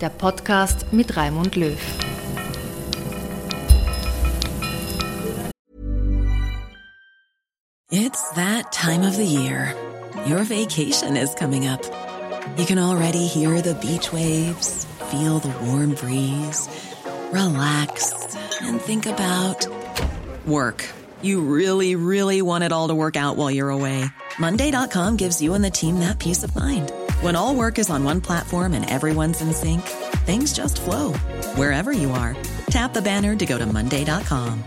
der Podcast mit Raimund Löw. It's that time of the year. Your vacation is coming up. You can already hear the beach waves, feel the warm breeze, relax and think about work. You really, really want it all to work out while you're away. Monday.com gives you and the team that peace of mind. When all work is on one platform and everyone's in sync, things just flow wherever you are. Tap the banner to go to Monday.com.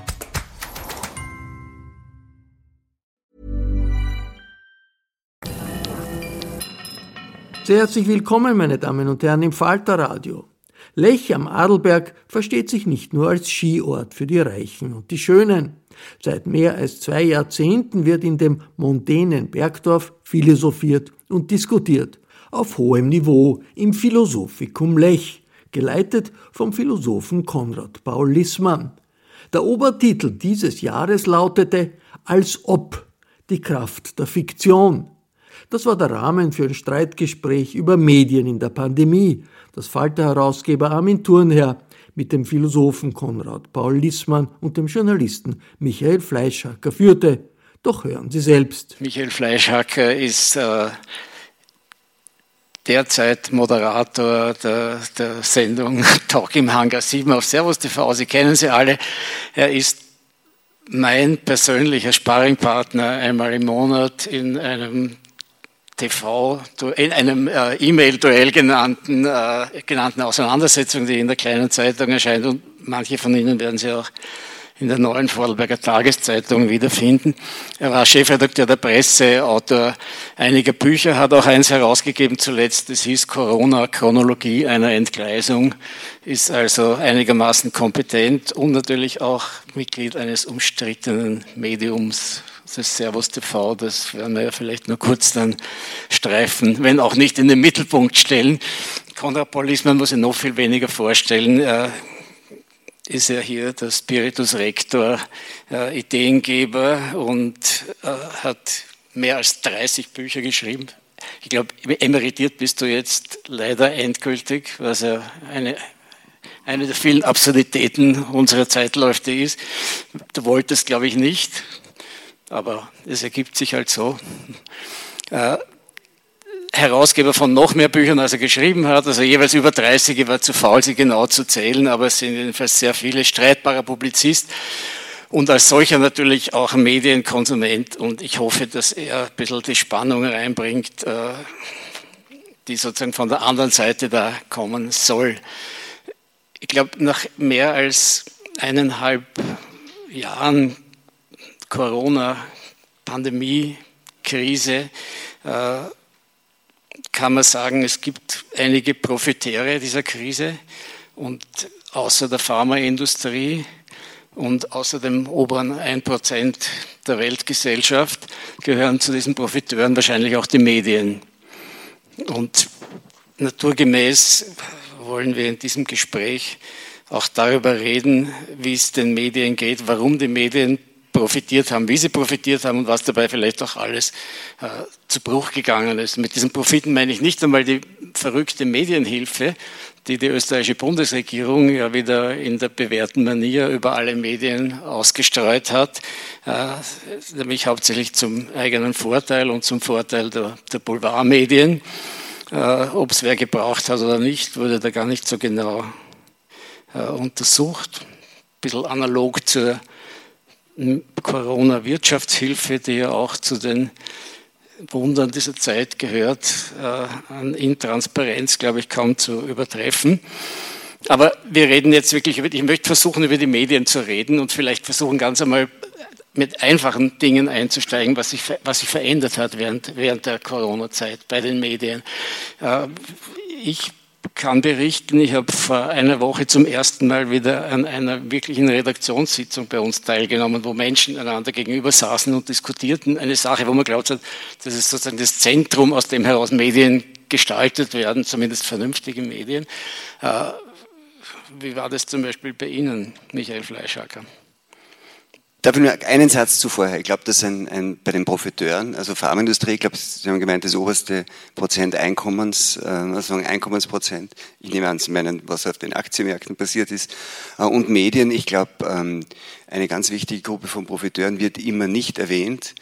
Sehr herzlich willkommen, meine Damen und Herren, im Falterradio. Lech am Adelberg versteht sich nicht nur als Skiort für die Reichen und die Schönen. Seit mehr als zwei Jahrzehnten wird in dem mondänen Bergdorf philosophiert und diskutiert auf hohem Niveau im Philosophikum Lech, geleitet vom Philosophen Konrad Paul Lissmann. Der Obertitel dieses Jahres lautete Als ob die Kraft der Fiktion. Das war der Rahmen für ein Streitgespräch über Medien in der Pandemie, das Falter-Herausgeber Armin Thurnherr mit dem Philosophen Konrad Paul Lissmann und dem Journalisten Michael Fleischhacker führte. Doch hören Sie selbst. Michael Fleischhacker ist äh, derzeit Moderator der, der Sendung Talk im Hangar 7 auf Servus TV. Sie kennen sie alle. Er ist mein persönlicher Sparringpartner einmal im Monat in einem TV, in einem äh, E-Mail-Duell genannten, äh, genannten Auseinandersetzung, die in der kleinen Zeitung erscheint und manche von Ihnen werden sie auch in der neuen Vorarlberger Tageszeitung wiederfinden. Er war Chefredakteur der Presse, Autor einiger Bücher, hat auch eins herausgegeben zuletzt, das hieß Corona, Chronologie einer Entgleisung, ist also einigermaßen kompetent und natürlich auch Mitglied eines umstrittenen Mediums, das Servus TV, das werden wir ja vielleicht nur kurz dann streifen, wenn auch nicht in den Mittelpunkt stellen. Konrad Paulismann muss ich noch viel weniger vorstellen. Ist er hier der Spiritus Rector, äh, Ideengeber und äh, hat mehr als 30 Bücher geschrieben. Ich glaube, emeritiert bist du jetzt leider endgültig, was ja eine, eine der vielen Absurditäten unserer Zeitläufe ist. Du wolltest, glaube ich, nicht, aber es ergibt sich halt so. Äh, Herausgeber von noch mehr Büchern, als er geschrieben hat, also jeweils über 30, ich war zu faul, sie genau zu zählen, aber es sind jedenfalls sehr viele, streitbarer Publizist und als solcher natürlich auch Medienkonsument. Und ich hoffe, dass er ein bisschen die Spannung reinbringt, äh, die sozusagen von der anderen Seite da kommen soll. Ich glaube, nach mehr als eineinhalb Jahren Corona-Pandemie, Krise, äh, kann man sagen, es gibt einige Profiteure dieser Krise und außer der Pharmaindustrie und außer dem oberen 1% der Weltgesellschaft gehören zu diesen Profiteuren wahrscheinlich auch die Medien. Und naturgemäß wollen wir in diesem Gespräch auch darüber reden, wie es den Medien geht, warum die Medien profitiert haben, wie sie profitiert haben und was dabei vielleicht auch alles äh, zu Bruch gegangen ist. Mit diesen Profiten meine ich nicht einmal die verrückte Medienhilfe, die die österreichische Bundesregierung ja wieder in der bewährten Manier über alle Medien ausgestreut hat, äh, nämlich hauptsächlich zum eigenen Vorteil und zum Vorteil der, der Boulevardmedien. Äh, Ob es wer gebraucht hat oder nicht, wurde da gar nicht so genau äh, untersucht. Ein bisschen analog zur Corona-Wirtschaftshilfe, die ja auch zu den Wundern dieser Zeit gehört, äh, an Intransparenz, glaube ich, kaum zu übertreffen. Aber wir reden jetzt wirklich über, ich möchte versuchen, über die Medien zu reden und vielleicht versuchen, ganz einmal mit einfachen Dingen einzusteigen, was sich, was sich verändert hat während, während der Corona-Zeit bei den Medien. Äh, ich kann berichten, ich habe vor einer Woche zum ersten Mal wieder an einer wirklichen Redaktionssitzung bei uns teilgenommen, wo Menschen einander gegenüber saßen und diskutierten. Eine Sache, wo man glaubt hat, das ist sozusagen das Zentrum, aus dem heraus Medien gestaltet werden, zumindest vernünftige Medien. Äh, wie war das zum Beispiel bei Ihnen, Michael Fleischacker? Darf ich nur einen Satz zuvor? Ich glaube, dass ein, ein, bei den Profiteuren, also Pharmaindustrie, ich glaube, Sie haben gemeint, das oberste Prozent Einkommens, äh, also Einkommensprozent, ich nehme an, Sie meinen, was auf den Aktienmärkten passiert ist, äh, und Medien, ich glaube, ähm, eine ganz wichtige Gruppe von Profiteuren wird immer nicht erwähnt,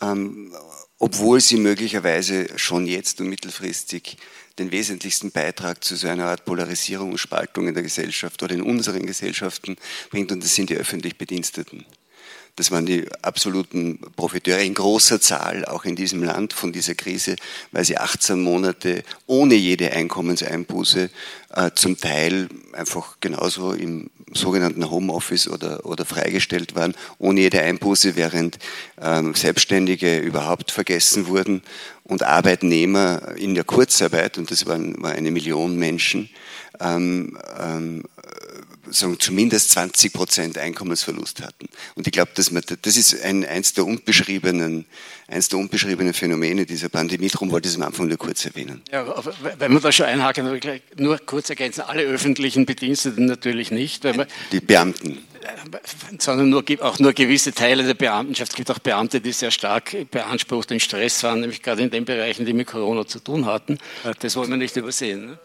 ähm, obwohl sie möglicherweise schon jetzt und mittelfristig den wesentlichsten Beitrag zu so einer Art Polarisierung und Spaltung in der Gesellschaft oder in unseren Gesellschaften bringt, und das sind die öffentlich Bediensteten. Das waren die absoluten Profiteure in großer Zahl, auch in diesem Land von dieser Krise, weil sie 18 Monate ohne jede Einkommenseinbuße äh, zum Teil einfach genauso im sogenannten Homeoffice oder, oder freigestellt waren, ohne jede Einbuße, während ähm, Selbstständige überhaupt vergessen wurden und Arbeitnehmer in der Kurzarbeit, und das waren, war eine Million Menschen, ähm, ähm, sagen, zumindest 20 Prozent Einkommensverlust hatten. Und ich glaube, dass man, das ist ein, eins der unbeschriebenen, eins der unbeschriebenen Phänomene dieser Pandemie. Darum wollte ich es am Anfang nur kurz erwähnen. Ja, wenn man da schon einhaken, nur kurz ergänzen, alle öffentlichen Bediensteten natürlich nicht. Man, Die Beamten sondern nur, auch nur gewisse Teile der Beamtenschaft. Es gibt auch Beamte, die sehr stark beansprucht und Stress waren, nämlich gerade in den Bereichen, die mit Corona zu tun hatten. Das wollen wir nicht übersehen. Ne?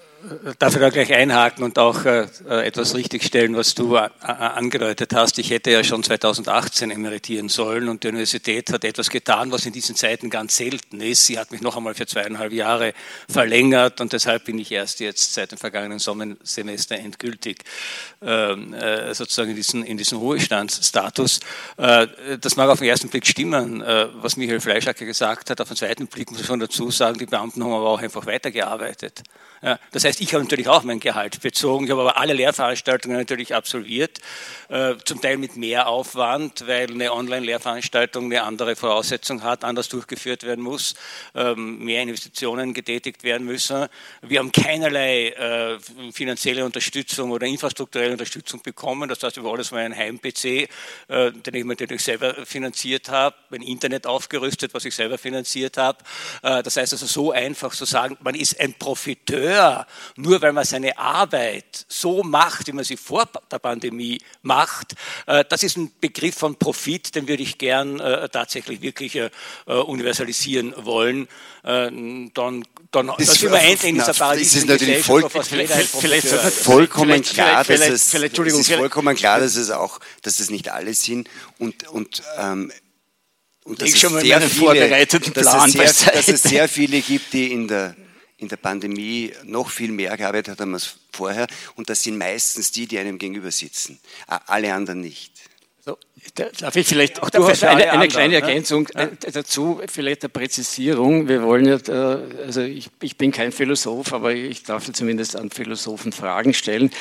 Darf ich da gleich einhaken und auch äh, äh etwas richtigstellen, was du äh, angedeutet hast? Ich hätte ja schon 2018 emeritieren sollen und die Universität hat etwas getan, was in diesen Zeiten ganz selten ist. Sie hat mich noch einmal für zweieinhalb Jahre verlängert und deshalb bin ich erst jetzt seit dem vergangenen Sommersemester endgültig ähm, äh, sozusagen in diesen, in diesen Ruhestandsstatus. Äh, das mag auf den ersten Blick stimmen, äh, was Michael Fleischacker gesagt hat. Auf den zweiten Blick muss ich schon dazu sagen, die Beamten haben aber auch einfach weitergearbeitet. Das heißt, ich habe natürlich auch mein Gehalt bezogen. Ich habe aber alle Lehrveranstaltungen natürlich absolviert, äh, zum Teil mit mehr Aufwand, weil eine Online-Lehrveranstaltung eine andere Voraussetzung hat, anders durchgeführt werden muss, ähm, mehr Investitionen getätigt werden müssen. Wir haben keinerlei äh, finanzielle Unterstützung oder infrastrukturelle Unterstützung bekommen. Das heißt, über alles war ein Heim-PC, äh, den ich natürlich selber finanziert habe, mein Internet aufgerüstet, was ich selber finanziert habe. Das heißt also so einfach zu sagen, man ist ein Profiteur nur weil man seine Arbeit so macht, wie man sie vor der Pandemie macht, äh, das ist ein Begriff von Profit, den würde ich gern äh, tatsächlich wirklich äh, universalisieren wollen. Dann, dann das sind wir endlich in dieser Paradies. Ist natürlich voll, vielleicht, vollkommen klar, dass es, ist vollkommen klar, dass es auch, dass es nicht alle sind und, und ähm, und dass, es sehr, viele, dass, es sehr, dass es sehr viele gibt, die in der in der Pandemie noch viel mehr gearbeitet haben als vorher. Und das sind meistens die, die einem gegenüber sitzen. Alle anderen nicht. So, darf ich vielleicht auch eine, eine, eine kleine ne? Ergänzung. Äh, dazu, vielleicht eine Präzisierung. Wir wollen ja, also ich, ich bin kein Philosoph, aber ich darf zumindest an Philosophen Fragen stellen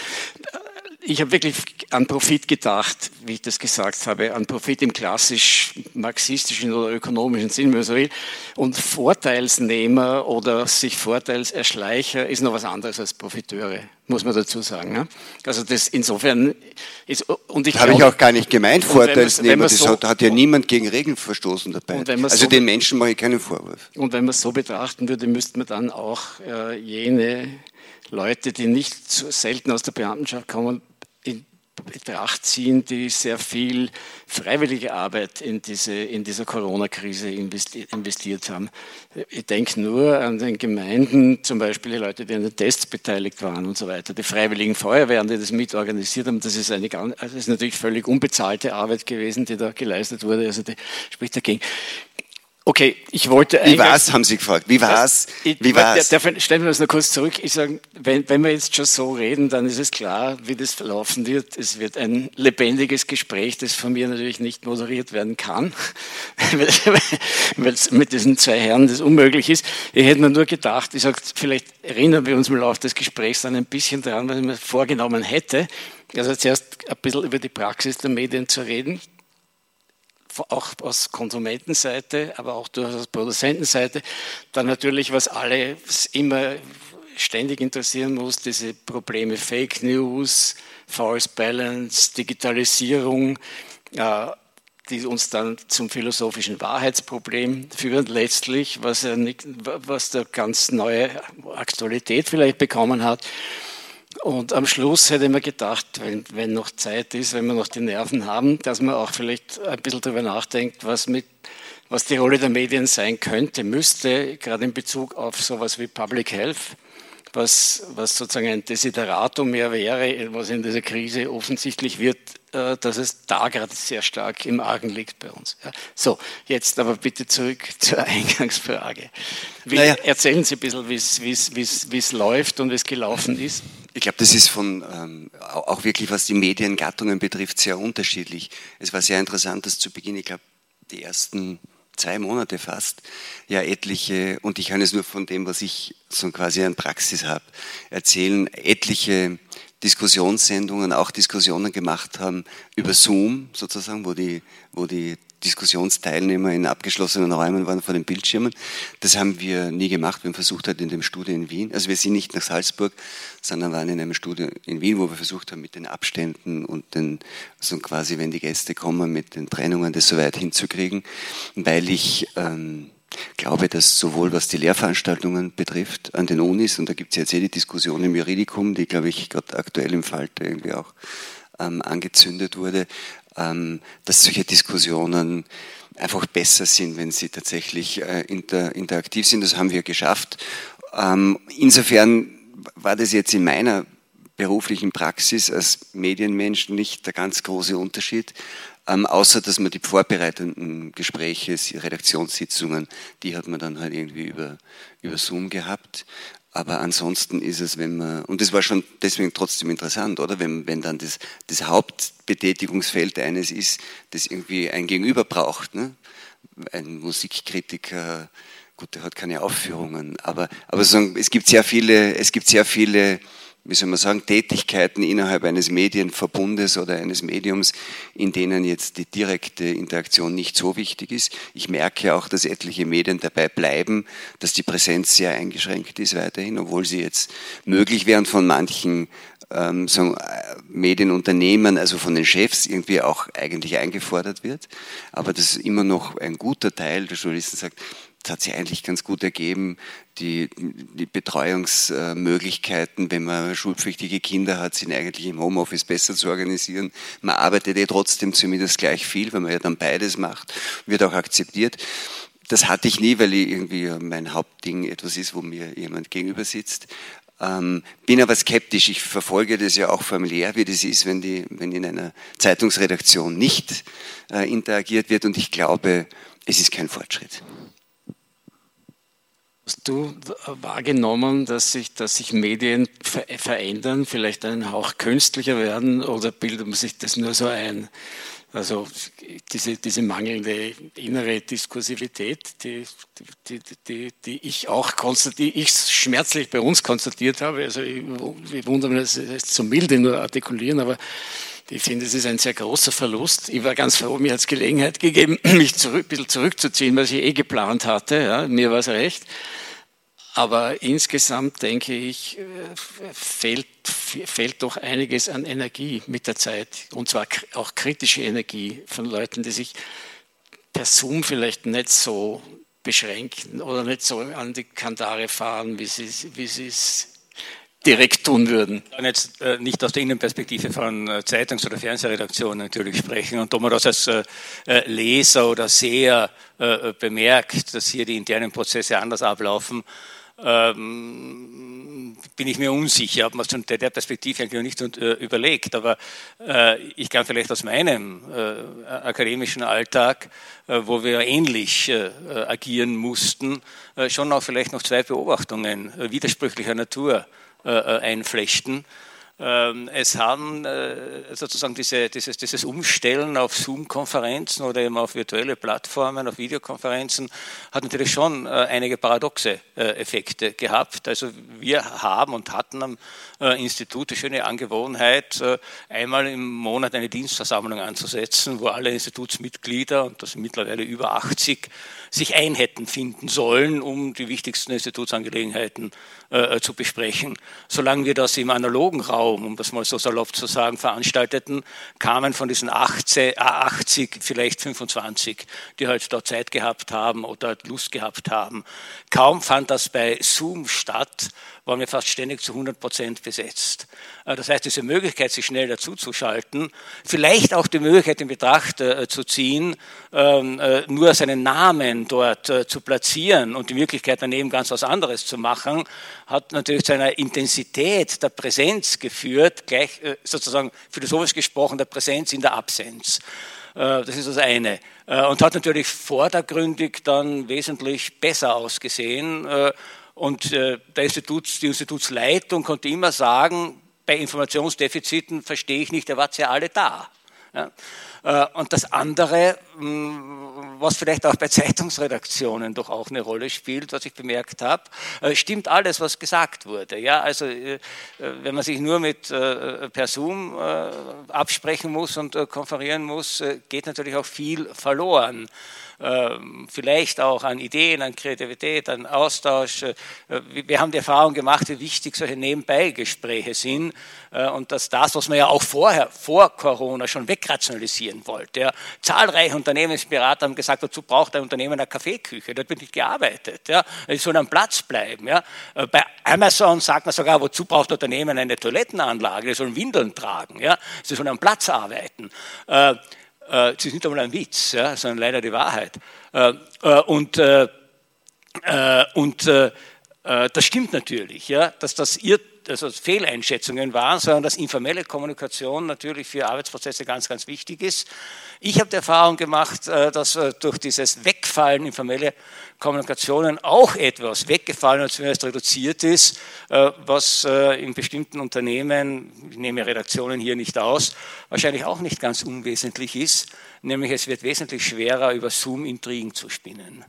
ich habe wirklich an Profit gedacht, wie ich das gesagt habe, an Profit im klassisch marxistischen oder ökonomischen Sinn, wenn man so will. Und Vorteilsnehmer oder sich Vorteilserschleicher ist noch was anderes als Profiteure, muss man dazu sagen. Ne? Also das insofern ist, und ich habe ich auch gar nicht gemeint, Vorteilsnehmer, das so, hat, hat, ja niemand gegen Regeln verstoßen dabei. Also so, den Menschen mache ich keinen Vorwurf. Und wenn man es so betrachten würde, müsste man dann auch äh, jene Leute, die nicht so selten aus der Beamtenschaft kommen, Betracht ziehen, die sehr viel freiwillige Arbeit in diese in dieser Corona-Krise investiert haben. Ich denke nur an den Gemeinden, zum Beispiel die Leute, die an den Tests beteiligt waren und so weiter, die freiwilligen Feuerwehren, die das mitorganisiert haben. Das ist, eine, also das ist natürlich völlig unbezahlte Arbeit gewesen, die da geleistet wurde. Also die spricht dagegen. Okay, ich wollte eigentlich. Wie war's, haben Sie gefragt. Wie war's? Ich, Wie war's? Darf, stellen wir das noch kurz zurück. Ich sage, wenn, wenn wir jetzt schon so reden, dann ist es klar, wie das verlaufen wird. Es wird ein lebendiges Gespräch, das von mir natürlich nicht moderiert werden kann, weil es mit diesen zwei Herren das unmöglich ist. Ich hätte mir nur gedacht, ich sage, vielleicht erinnern wir uns im Laufe des Gesprächs dann ein bisschen daran, was ich mir vorgenommen hätte. Also zuerst ein bisschen über die Praxis der Medien zu reden auch aus Konsumentenseite, aber auch aus Produzentenseite. Dann natürlich, was alle immer ständig interessieren muss, diese Probleme Fake News, False Balance, Digitalisierung, äh, die uns dann zum philosophischen Wahrheitsproblem führen, letztlich, was, er was da ganz neue Aktualität vielleicht bekommen hat. Und am Schluss hätte ich mir gedacht, wenn, wenn noch Zeit ist, wenn wir noch die Nerven haben, dass man auch vielleicht ein bisschen darüber nachdenkt, was, mit, was die Rolle der Medien sein könnte, müsste, gerade in Bezug auf sowas wie Public Health, was, was sozusagen ein Desideratum mehr wäre, was in dieser Krise offensichtlich wird, äh, dass es da gerade sehr stark im Argen liegt bei uns. So, jetzt aber bitte zurück zur Eingangsfrage. Wie, naja. Erzählen Sie ein bisschen, wie es läuft und wie es gelaufen ist. Ich glaube, das ist von, ähm, auch wirklich was die Mediengattungen betrifft, sehr unterschiedlich. Es war sehr interessant, dass zu Beginn, ich glaube, die ersten zwei Monate fast, ja etliche, und ich kann es nur von dem, was ich so quasi an Praxis habe, erzählen, etliche Diskussionssendungen, auch Diskussionen gemacht haben über Zoom sozusagen, wo die, wo die Diskussionsteilnehmer in abgeschlossenen Räumen waren vor den Bildschirmen. Das haben wir nie gemacht. Wir haben versucht halt in dem Studio in Wien, also wir sind nicht nach Salzburg, sondern waren in einem Studio in Wien, wo wir versucht haben, mit den Abständen und den, also quasi, wenn die Gäste kommen, mit den Trennungen das so weit hinzukriegen, weil ich ähm, glaube, dass sowohl was die Lehrveranstaltungen betrifft an den Unis, und da gibt es jetzt eh die Diskussion im Juridikum, die, glaube ich, gerade aktuell im Falter irgendwie auch ähm, angezündet wurde, ähm, dass solche Diskussionen einfach besser sind, wenn sie tatsächlich äh, inter, interaktiv sind. Das haben wir geschafft. Ähm, insofern war das jetzt in meiner beruflichen Praxis als Medienmensch nicht der ganz große Unterschied, ähm, außer dass man die vorbereitenden Gespräche, Redaktionssitzungen, die hat man dann halt irgendwie über, über Zoom gehabt. Aber ansonsten ist es, wenn man, und das war schon deswegen trotzdem interessant, oder? Wenn, wenn dann das, das Hauptbetätigungsfeld eines ist, das irgendwie ein Gegenüber braucht, ne? Ein Musikkritiker, gut, der hat keine Aufführungen, aber, aber so, es gibt sehr viele, es gibt sehr viele wie soll man sagen, Tätigkeiten innerhalb eines Medienverbundes oder eines Mediums, in denen jetzt die direkte Interaktion nicht so wichtig ist. Ich merke auch, dass etliche Medien dabei bleiben, dass die Präsenz sehr eingeschränkt ist weiterhin, obwohl sie jetzt möglich wären von manchen ähm, sagen, äh, Medienunternehmen, also von den Chefs irgendwie auch eigentlich eingefordert wird. Aber das ist immer noch ein guter Teil der Journalisten sagt, das hat sich eigentlich ganz gut ergeben. Die, die Betreuungsmöglichkeiten, wenn man schulpflichtige Kinder hat, sind eigentlich im Homeoffice besser zu organisieren. Man arbeitet eh trotzdem zumindest gleich viel, weil man ja dann beides macht, wird auch akzeptiert. Das hatte ich nie, weil ich irgendwie mein Hauptding etwas ist, wo mir jemand gegenüber sitzt. Ähm, bin aber skeptisch. Ich verfolge das ja auch familiär, wie das ist, wenn, die, wenn in einer Zeitungsredaktion nicht äh, interagiert wird. Und ich glaube, es ist kein Fortschritt. Hast du wahrgenommen, dass sich, dass sich Medien verändern, vielleicht einen Hauch künstlicher werden oder bildet man sich das nur so ein? Also diese, diese mangelnde innere Diskursivität, die, die, die, die ich auch die ich schmerzlich bei uns konstatiert habe. Also ich, ich wundere mich, das ist zu milde nur artikulieren, aber ich finde, es ist ein sehr großer Verlust. Ich war ganz froh, mir hat es Gelegenheit gegeben, mich zurück, ein bisschen zurückzuziehen, was ich eh geplant hatte. Ja, mir war es recht. Aber insgesamt denke ich, äh, fehlt, fehlt doch einiges an Energie mit der Zeit. Und zwar auch kritische Energie von Leuten, die sich per Zoom vielleicht nicht so beschränken oder nicht so an die Kandare fahren, wie sie, wie es direkt tun würden. Ich kann jetzt äh, nicht aus der Innenperspektive von äh, Zeitungs- oder Fernsehredaktionen natürlich sprechen. Und ob man das als äh, äh Leser oder Seher äh, bemerkt, dass hier die internen Prozesse anders ablaufen, ähm, bin ich mir unsicher, ob man es von der Perspektive eigentlich noch nicht äh, überlegt. Aber äh, ich kann vielleicht aus meinem äh, akademischen Alltag, äh, wo wir ähnlich äh, agieren mussten, äh, schon auch vielleicht noch zwei Beobachtungen widersprüchlicher Natur einflechten. Ähm, es haben äh, sozusagen diese, dieses, dieses Umstellen auf Zoom-Konferenzen oder eben auf virtuelle Plattformen, auf Videokonferenzen, hat natürlich schon äh, einige paradoxe äh, Effekte gehabt. Also wir haben und hatten am Institut die schöne Angewohnheit, einmal im Monat eine Dienstversammlung anzusetzen, wo alle Institutsmitglieder, und das sind mittlerweile über 80, sich ein hätten finden sollen, um die wichtigsten Institutsangelegenheiten äh, zu besprechen. Solange wir das im analogen Raum, um das mal so salopp zu sagen, veranstalteten, kamen von diesen 80, 80 vielleicht 25, die halt dort Zeit gehabt haben oder Lust gehabt haben. Kaum fand das bei Zoom statt, waren wir fast ständig zu 100 Prozent besetzt. Äh, das heißt, diese Möglichkeit, sich schnell dazuzuschalten, vielleicht auch die Möglichkeit in Betracht äh, zu ziehen, ähm, äh, nur seinen Namen dort zu platzieren und die Möglichkeit daneben ganz was anderes zu machen, hat natürlich zu einer Intensität der Präsenz geführt, gleich sozusagen philosophisch gesprochen der Präsenz in der Absenz. Das ist das eine. Und hat natürlich vordergründig dann wesentlich besser ausgesehen und äh, der Instituts, die Institutsleitung konnte immer sagen, bei Informationsdefiziten verstehe ich nicht, ihr wart ja alle da. Äh, und das andere, mm, was vielleicht auch bei Zeitungsredaktionen doch auch eine Rolle spielt, was ich bemerkt habe, äh, stimmt alles, was gesagt wurde. Ja, also wenn man sich nur mit per Zoom absprechen muss und konferieren muss, geht natürlich auch viel verloren. Ähm, vielleicht auch an Ideen, an Kreativität, an Austausch. Äh, wir haben die Erfahrung gemacht, wie wichtig solche Nebenbeigespräche sind äh, und dass das, was man ja auch vorher, vor Corona schon wegrationalisieren wollte. Ja. Zahlreiche Unternehmensberater haben gesagt, dazu braucht ein Unternehmen eine Kaffeeküche, dort wird nicht gearbeitet. Ja. Es soll am Platz bleiben. Ja. Äh, bei Amazon sagt man sogar, wozu braucht ein Unternehmen eine Toilettenanlage, die sollen Windeln tragen, ja. sie sollen am Platz arbeiten. Äh, ist nicht einmal ein Witz, ja, sondern leider die Wahrheit. Äh, äh, und und das stimmt natürlich, ja, dass das ihr also Fehleinschätzungen waren, sondern dass informelle Kommunikation natürlich für Arbeitsprozesse ganz, ganz wichtig ist. Ich habe die Erfahrung gemacht, äh, dass äh, durch dieses Wegfallen informelle Kommunikationen auch etwas weggefallen und zumindest reduziert ist, äh, was in bestimmten Unternehmen, ich nehme Redaktionen hier nicht aus, wahrscheinlich auch nicht ganz unwesentlich ist, nämlich es wird wesentlich schwerer, über Zoom Intrigen zu spinnen.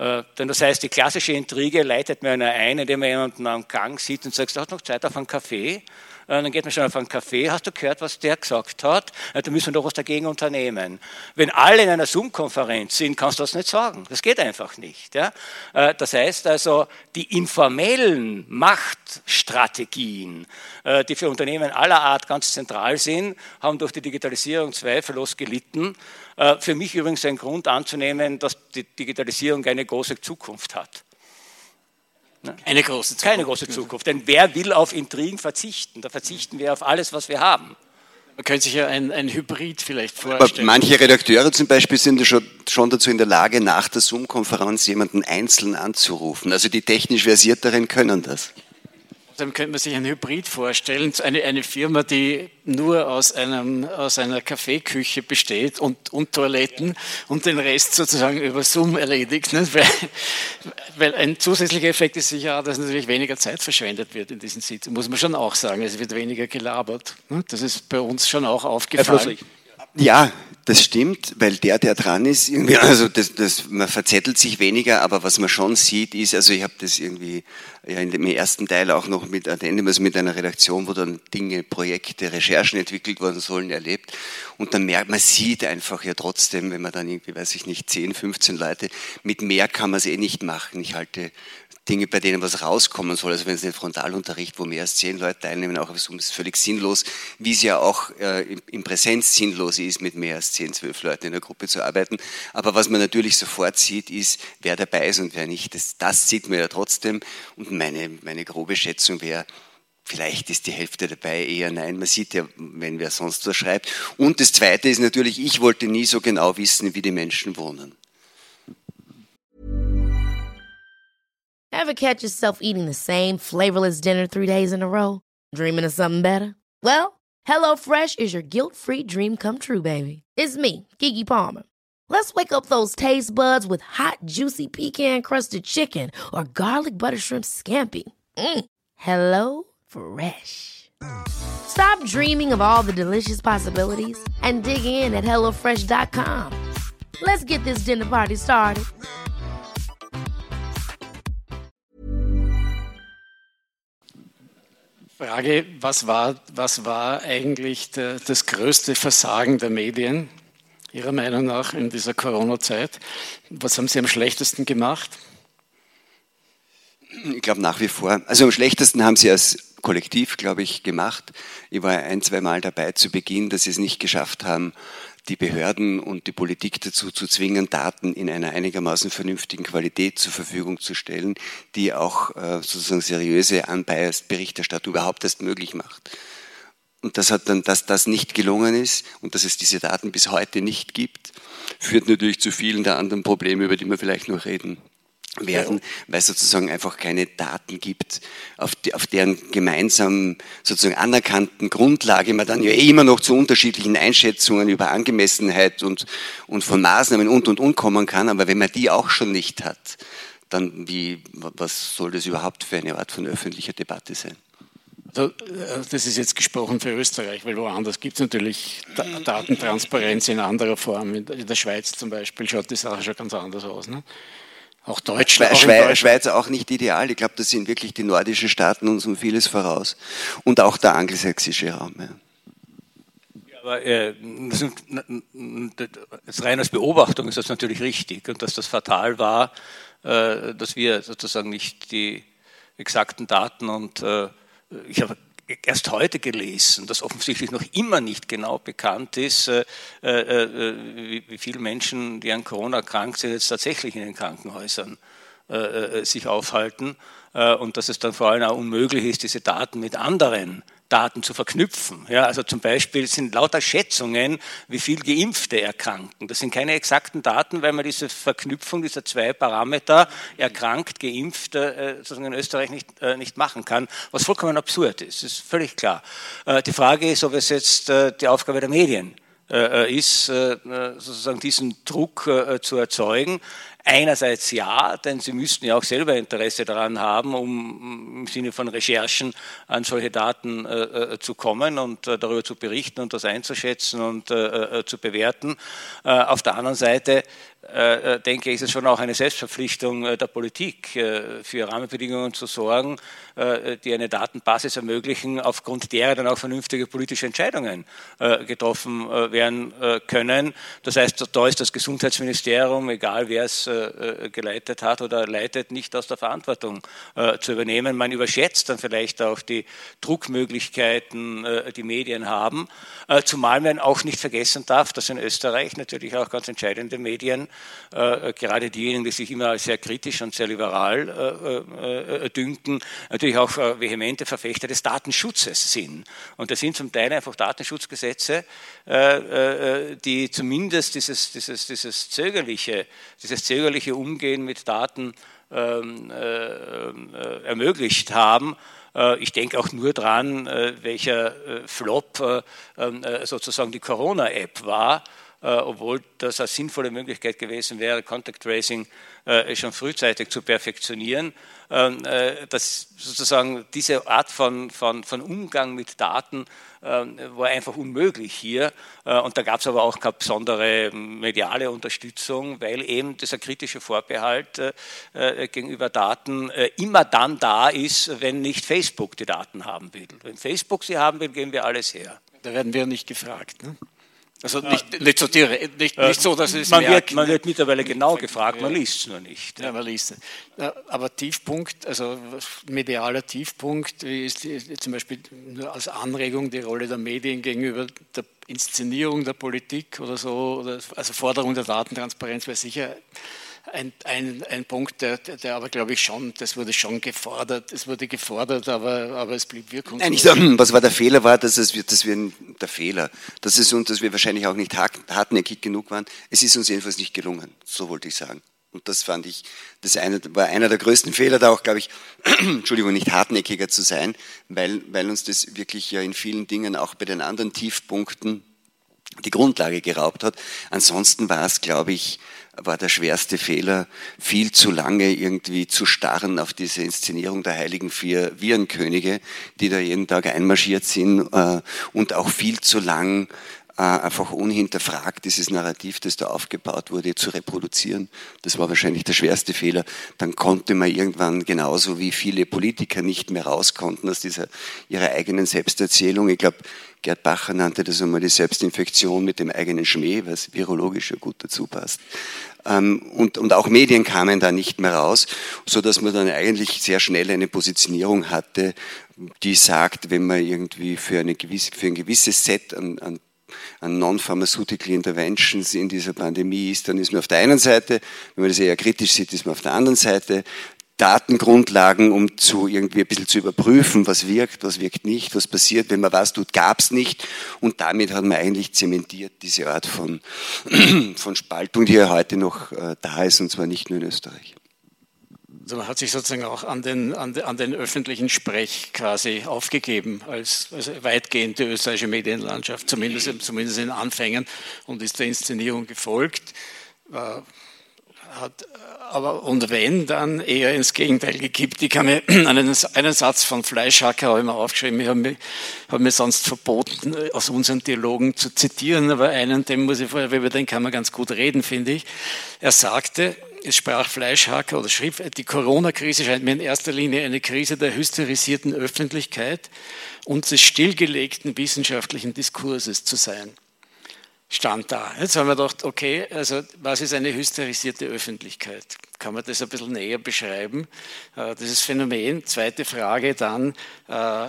Äh, denn das heißt, die klassische Intrige leitet mir einer ein, indem man jemanden am Gang sieht und sagt, du hast noch Zeit auf einen Kaffee? Äh, dann geht man schon auf einen Kaffee, hast du gehört, was der gesagt hat? Da müssen wir doch was dagegen unternehmen. Wenn alle in einer Zoom-Konferenz sind, kannst du das nicht sagen. Das geht einfach nicht. Ja? Äh, das heißt also, die informellen Machtstrategien, äh, die für Unternehmen aller Art ganz zentral sind, haben durch die Digitalisierung zweifellos gelitten. Für mich übrigens ein Grund anzunehmen, dass die Digitalisierung eine große Zukunft hat. Ne? Eine große Zukunft. Keine große Zukunft. Denn wer will auf Intrigen verzichten? Da verzichten wir auf alles, was wir haben. Man könnte sich ja ein, ein Hybrid vielleicht vorstellen. Aber manche Redakteure zum Beispiel sind schon, schon dazu in der Lage, nach der Zoom-Konferenz jemanden einzeln anzurufen. Also die technisch Versierteren können das. Dann könnte man sich ein Hybrid vorstellen, eine, eine Firma, die nur aus, einem, aus einer Kaffeeküche besteht und, und Toiletten und den Rest sozusagen über Zoom erledigt. Ne? Weil, weil ein zusätzlicher Effekt ist sicher, dass natürlich weniger Zeit verschwendet wird in diesen Sitzungen, muss man schon auch sagen. Es wird weniger gelabert. Ne? Das ist bei uns schon auch aufgefallen. Ja, das stimmt, weil der, der dran ist, irgendwie, also das, das, man verzettelt sich weniger, aber was man schon sieht, ist, also ich habe das irgendwie ja in dem ersten Teil auch noch mit also mit einer Redaktion, wo dann Dinge, Projekte, Recherchen entwickelt worden sollen, erlebt. Und dann merkt man, sieht einfach ja trotzdem, wenn man dann irgendwie, weiß ich nicht, 10, 15 Leute, mit mehr kann man es eh nicht machen. Ich halte Dinge, bei denen was rauskommen soll. Also wenn es einen Frontalunterricht, wo mehr als zehn Leute teilnehmen, auch ist völlig sinnlos, wie es ja auch äh, in Präsenz sinnlos ist, mit mehr als zehn, zwölf Leuten in der Gruppe zu arbeiten. Aber was man natürlich sofort sieht, ist, wer dabei ist und wer nicht. Das, das sieht man ja trotzdem. Und meine, meine grobe Schätzung wäre, Vielleicht ist die Hälfte dabei eher nein. Man sieht ja, wenn wer sonst was schreibt. Und das Zweite ist natürlich, ich wollte nie so genau wissen, wie die Menschen wohnen. Ever catch yourself eating the same flavorless dinner three days in a row? Dreaming of something better? Well, HelloFresh is your guilt-free dream come true, baby. It's me, Kiki Palmer. Let's wake up those taste buds with hot, juicy pecan-crusted chicken or garlic butter shrimp scampi. Mm. Hello Fresh. Stop dreaming of all the delicious possibilities and dig in at HelloFresh.com. Let's get this dinner party started. Frage, was war, was war eigentlich der, das größte Versagen der Medien, Ihrer Meinung nach, in dieser Corona-Zeit? Was haben Sie am schlechtesten gemacht? Ich glaube nach wie vor. Also am schlechtesten haben Sie als Kollektiv, glaube ich, gemacht. Ich war ein, zwei Mal dabei zu Beginn, dass Sie es nicht geschafft haben, die Behörden und die Politik dazu zu zwingen, Daten in einer einigermaßen vernünftigen Qualität zur Verfügung zu stellen, die auch äh, sozusagen seriöse, unbiased Berichterstattung überhaupt erst möglich macht. Und das hat dann, dass das nicht gelungen ist und dass es diese Daten bis heute nicht gibt, führt natürlich zu vielen der anderen Probleme, über die wir vielleicht noch reden werden, weil es sozusagen einfach keine Daten gibt, auf, die, auf deren gemeinsam sozusagen anerkannten Grundlage man dann ja eh immer noch zu unterschiedlichen Einschätzungen über Angemessenheit und, und von Maßnahmen und und und kommen kann. Aber wenn man die auch schon nicht hat, dann wie, was soll das überhaupt für eine Art von öffentlicher Debatte sein? Äh, das ist jetzt gesprochen für Österreich, weil woanders gibt es natürlich Datentransparenz in anderer Form. In der Schweiz zum Beispiel schaut die Sache schon ganz anders aus. Ne? Auch Deutschland. Schwe Schwe Schweiz auch nicht ideal. Ich glaube, das sind wirklich die nordischen Staaten uns um vieles voraus. Und auch der angelsächsische Raum. Ja. Aber äh, das rein als Beobachtung ist das natürlich richtig. Und dass das fatal war, äh, dass wir sozusagen nicht die exakten Daten und äh, ich habe erst heute gelesen, dass offensichtlich noch immer nicht genau bekannt ist, äh, äh, äh, wie, wie viele Menschen, die an Corona krank sind, jetzt tatsächlich in den Krankenhäusern sich aufhalten und dass es dann vor allem auch unmöglich ist, diese Daten mit anderen Daten zu verknüpfen. Ja, also zum Beispiel sind lauter Schätzungen, wie viel Geimpfte erkranken. Das sind keine exakten Daten, weil man diese Verknüpfung dieser zwei Parameter, erkrankt, geimpft, äh, sozusagen in Österreich nicht, äh, nicht machen kann, was vollkommen absurd ist. Das ist völlig klar. Äh, die Frage ist, ob es jetzt die Aufgabe der Medien ist, sozusagen diesen Druck zu erzeugen. Einerseits ja, denn sie müssten ja auch selber Interesse daran haben, um im Sinne von Recherchen an solche Daten äh, äh zu kommen und äh, darüber zu berichten und das einzuschätzen und äh, äh zu bewerten. Äh, auf der anderen Seite denke ich, ist es schon auch eine Selbstverpflichtung der Politik, für Rahmenbedingungen zu sorgen, die eine Datenbasis ermöglichen, aufgrund derer dann auch vernünftige politische Entscheidungen getroffen werden können. Das heißt, da ist das Gesundheitsministerium, egal wer es geleitet hat oder leitet, nicht aus der Verantwortung zu übernehmen. Man überschätzt dann vielleicht auch die Druckmöglichkeiten, die Medien haben, zumal man auch nicht vergessen darf, dass in Österreich natürlich auch ganz entscheidende Medien äh, gerade diejenigen, die sich immer sehr kritisch und sehr liberal äh, äh, dünken, natürlich auch vehemente Verfechter des Datenschutzes sind. Und das sind zum Teil einfach Datenschutzgesetze, die zumindest dieses, dieses, dieses, zögerliche, dieses zögerliche Umgehen mit Daten ähm, ermöglicht haben. Ich denke auch nur dran, welcher Flop sozusagen die Corona-App war, äh, obwohl das eine sinnvolle Möglichkeit gewesen wäre, Contact Tracing äh, schon frühzeitig zu perfektionieren, ähm, äh, dass sozusagen diese Art von, von, von Umgang mit Daten ähm, war einfach unmöglich hier. Und da gab es aber auch keine besondere mediale Unterstützung, weil eben dieser kritische Vorbehalt gegenüber Daten immer dann da ist, wenn nicht Facebook die Daten haben will. Wenn Facebook sie haben will, geben wir alles her. Da werden wir nicht gefragt. Ne? Also nicht, nicht, so, direkt, nicht, nicht so, dass es man wird, man wird mittlerweile genau gefragt, man liest es nur nicht. Ja, man liest es. Aber Tiefpunkt, also medialer Tiefpunkt, ist zum Beispiel nur als Anregung die Rolle der Medien gegenüber der Inszenierung der Politik oder so, oder also Forderung der Datentransparenz wäre sicher ein, ein, ein Punkt, der, der aber, glaube ich, schon, das wurde schon gefordert, es wurde gefordert, aber, aber es blieb wirkungslos. Nein, ich sag, was war der Fehler war, dass, es, dass wir, der Fehler, dass es uns, dass wir wahrscheinlich auch nicht hartnäckig genug waren. Es ist uns jedenfalls nicht gelungen, so wollte ich sagen. Und das fand ich, das eine, war einer der größten Fehler, da auch, glaube ich, Entschuldigung, nicht hartnäckiger zu sein, weil, weil uns das wirklich ja in vielen Dingen auch bei den anderen Tiefpunkten die Grundlage geraubt hat. Ansonsten war es, glaube ich, war der schwerste Fehler, viel zu lange irgendwie zu starren auf diese Inszenierung der heiligen vier Virenkönige, die da jeden Tag einmarschiert sind äh, und auch viel zu lang einfach unhinterfragt dieses Narrativ, das da aufgebaut wurde, zu reproduzieren. Das war wahrscheinlich der schwerste Fehler. Dann konnte man irgendwann genauso wie viele Politiker nicht mehr raus konnten aus dieser ihrer eigenen Selbsterzählung. Ich glaube, Gerd Bacher nannte das einmal die Selbstinfektion mit dem eigenen Schmäh, was virologisch ja gut dazu passt. Ähm, und, und auch Medien kamen da nicht mehr raus, so dass man dann eigentlich sehr schnell eine Positionierung hatte, die sagt, wenn man irgendwie für, eine gewisse, für ein gewisses Set an, an an Non-Pharmaceutical Interventions in dieser Pandemie ist, dann ist man auf der einen Seite, wenn man das eher kritisch sieht, ist man auf der anderen Seite. Datengrundlagen, um zu irgendwie ein bisschen zu überprüfen, was wirkt, was wirkt nicht, was passiert, wenn man was tut, gab es nicht. Und damit hat man eigentlich zementiert diese Art von, von Spaltung, die ja heute noch äh, da ist, und zwar nicht nur in Österreich. Also man hat sich sozusagen auch an den, an, an den öffentlichen Sprech quasi aufgegeben als, als weitgehende österreichische Medienlandschaft, zumindest, zumindest in Anfängen, und ist der Inszenierung gefolgt. Äh, hat, aber und wenn, dann eher ins Gegenteil gekippt. Ich kann mir einen, einen Satz von Fleischhacker habe ich aufgeschrieben, ich habe mir, hab mir sonst verboten, aus unseren Dialogen zu zitieren, aber einen, den muss ich vorher, über den kann man ganz gut reden, finde ich. Er sagte, es sprach Fleischhacker oder schrieb, die Corona-Krise scheint mir in erster Linie eine Krise der hysterisierten Öffentlichkeit und des stillgelegten wissenschaftlichen Diskurses zu sein. Stand da. Jetzt haben wir gedacht, okay, also was ist eine hysterisierte Öffentlichkeit? Kann man das ein bisschen näher beschreiben? Äh, dieses Phänomen. Zweite Frage dann, äh,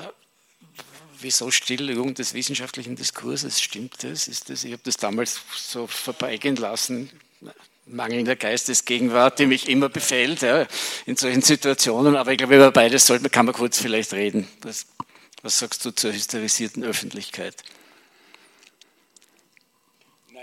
wieso Stilllegung des wissenschaftlichen Diskurses? Stimmt das? Ist das? Ich habe das damals so vorbeigehen lassen mangelnder Geistesgegenwart, die mich immer befällt ja, in solchen Situationen. Aber ich glaube, über beides sollte, kann man kurz vielleicht reden. Was, was sagst du zur hysterisierten Öffentlichkeit?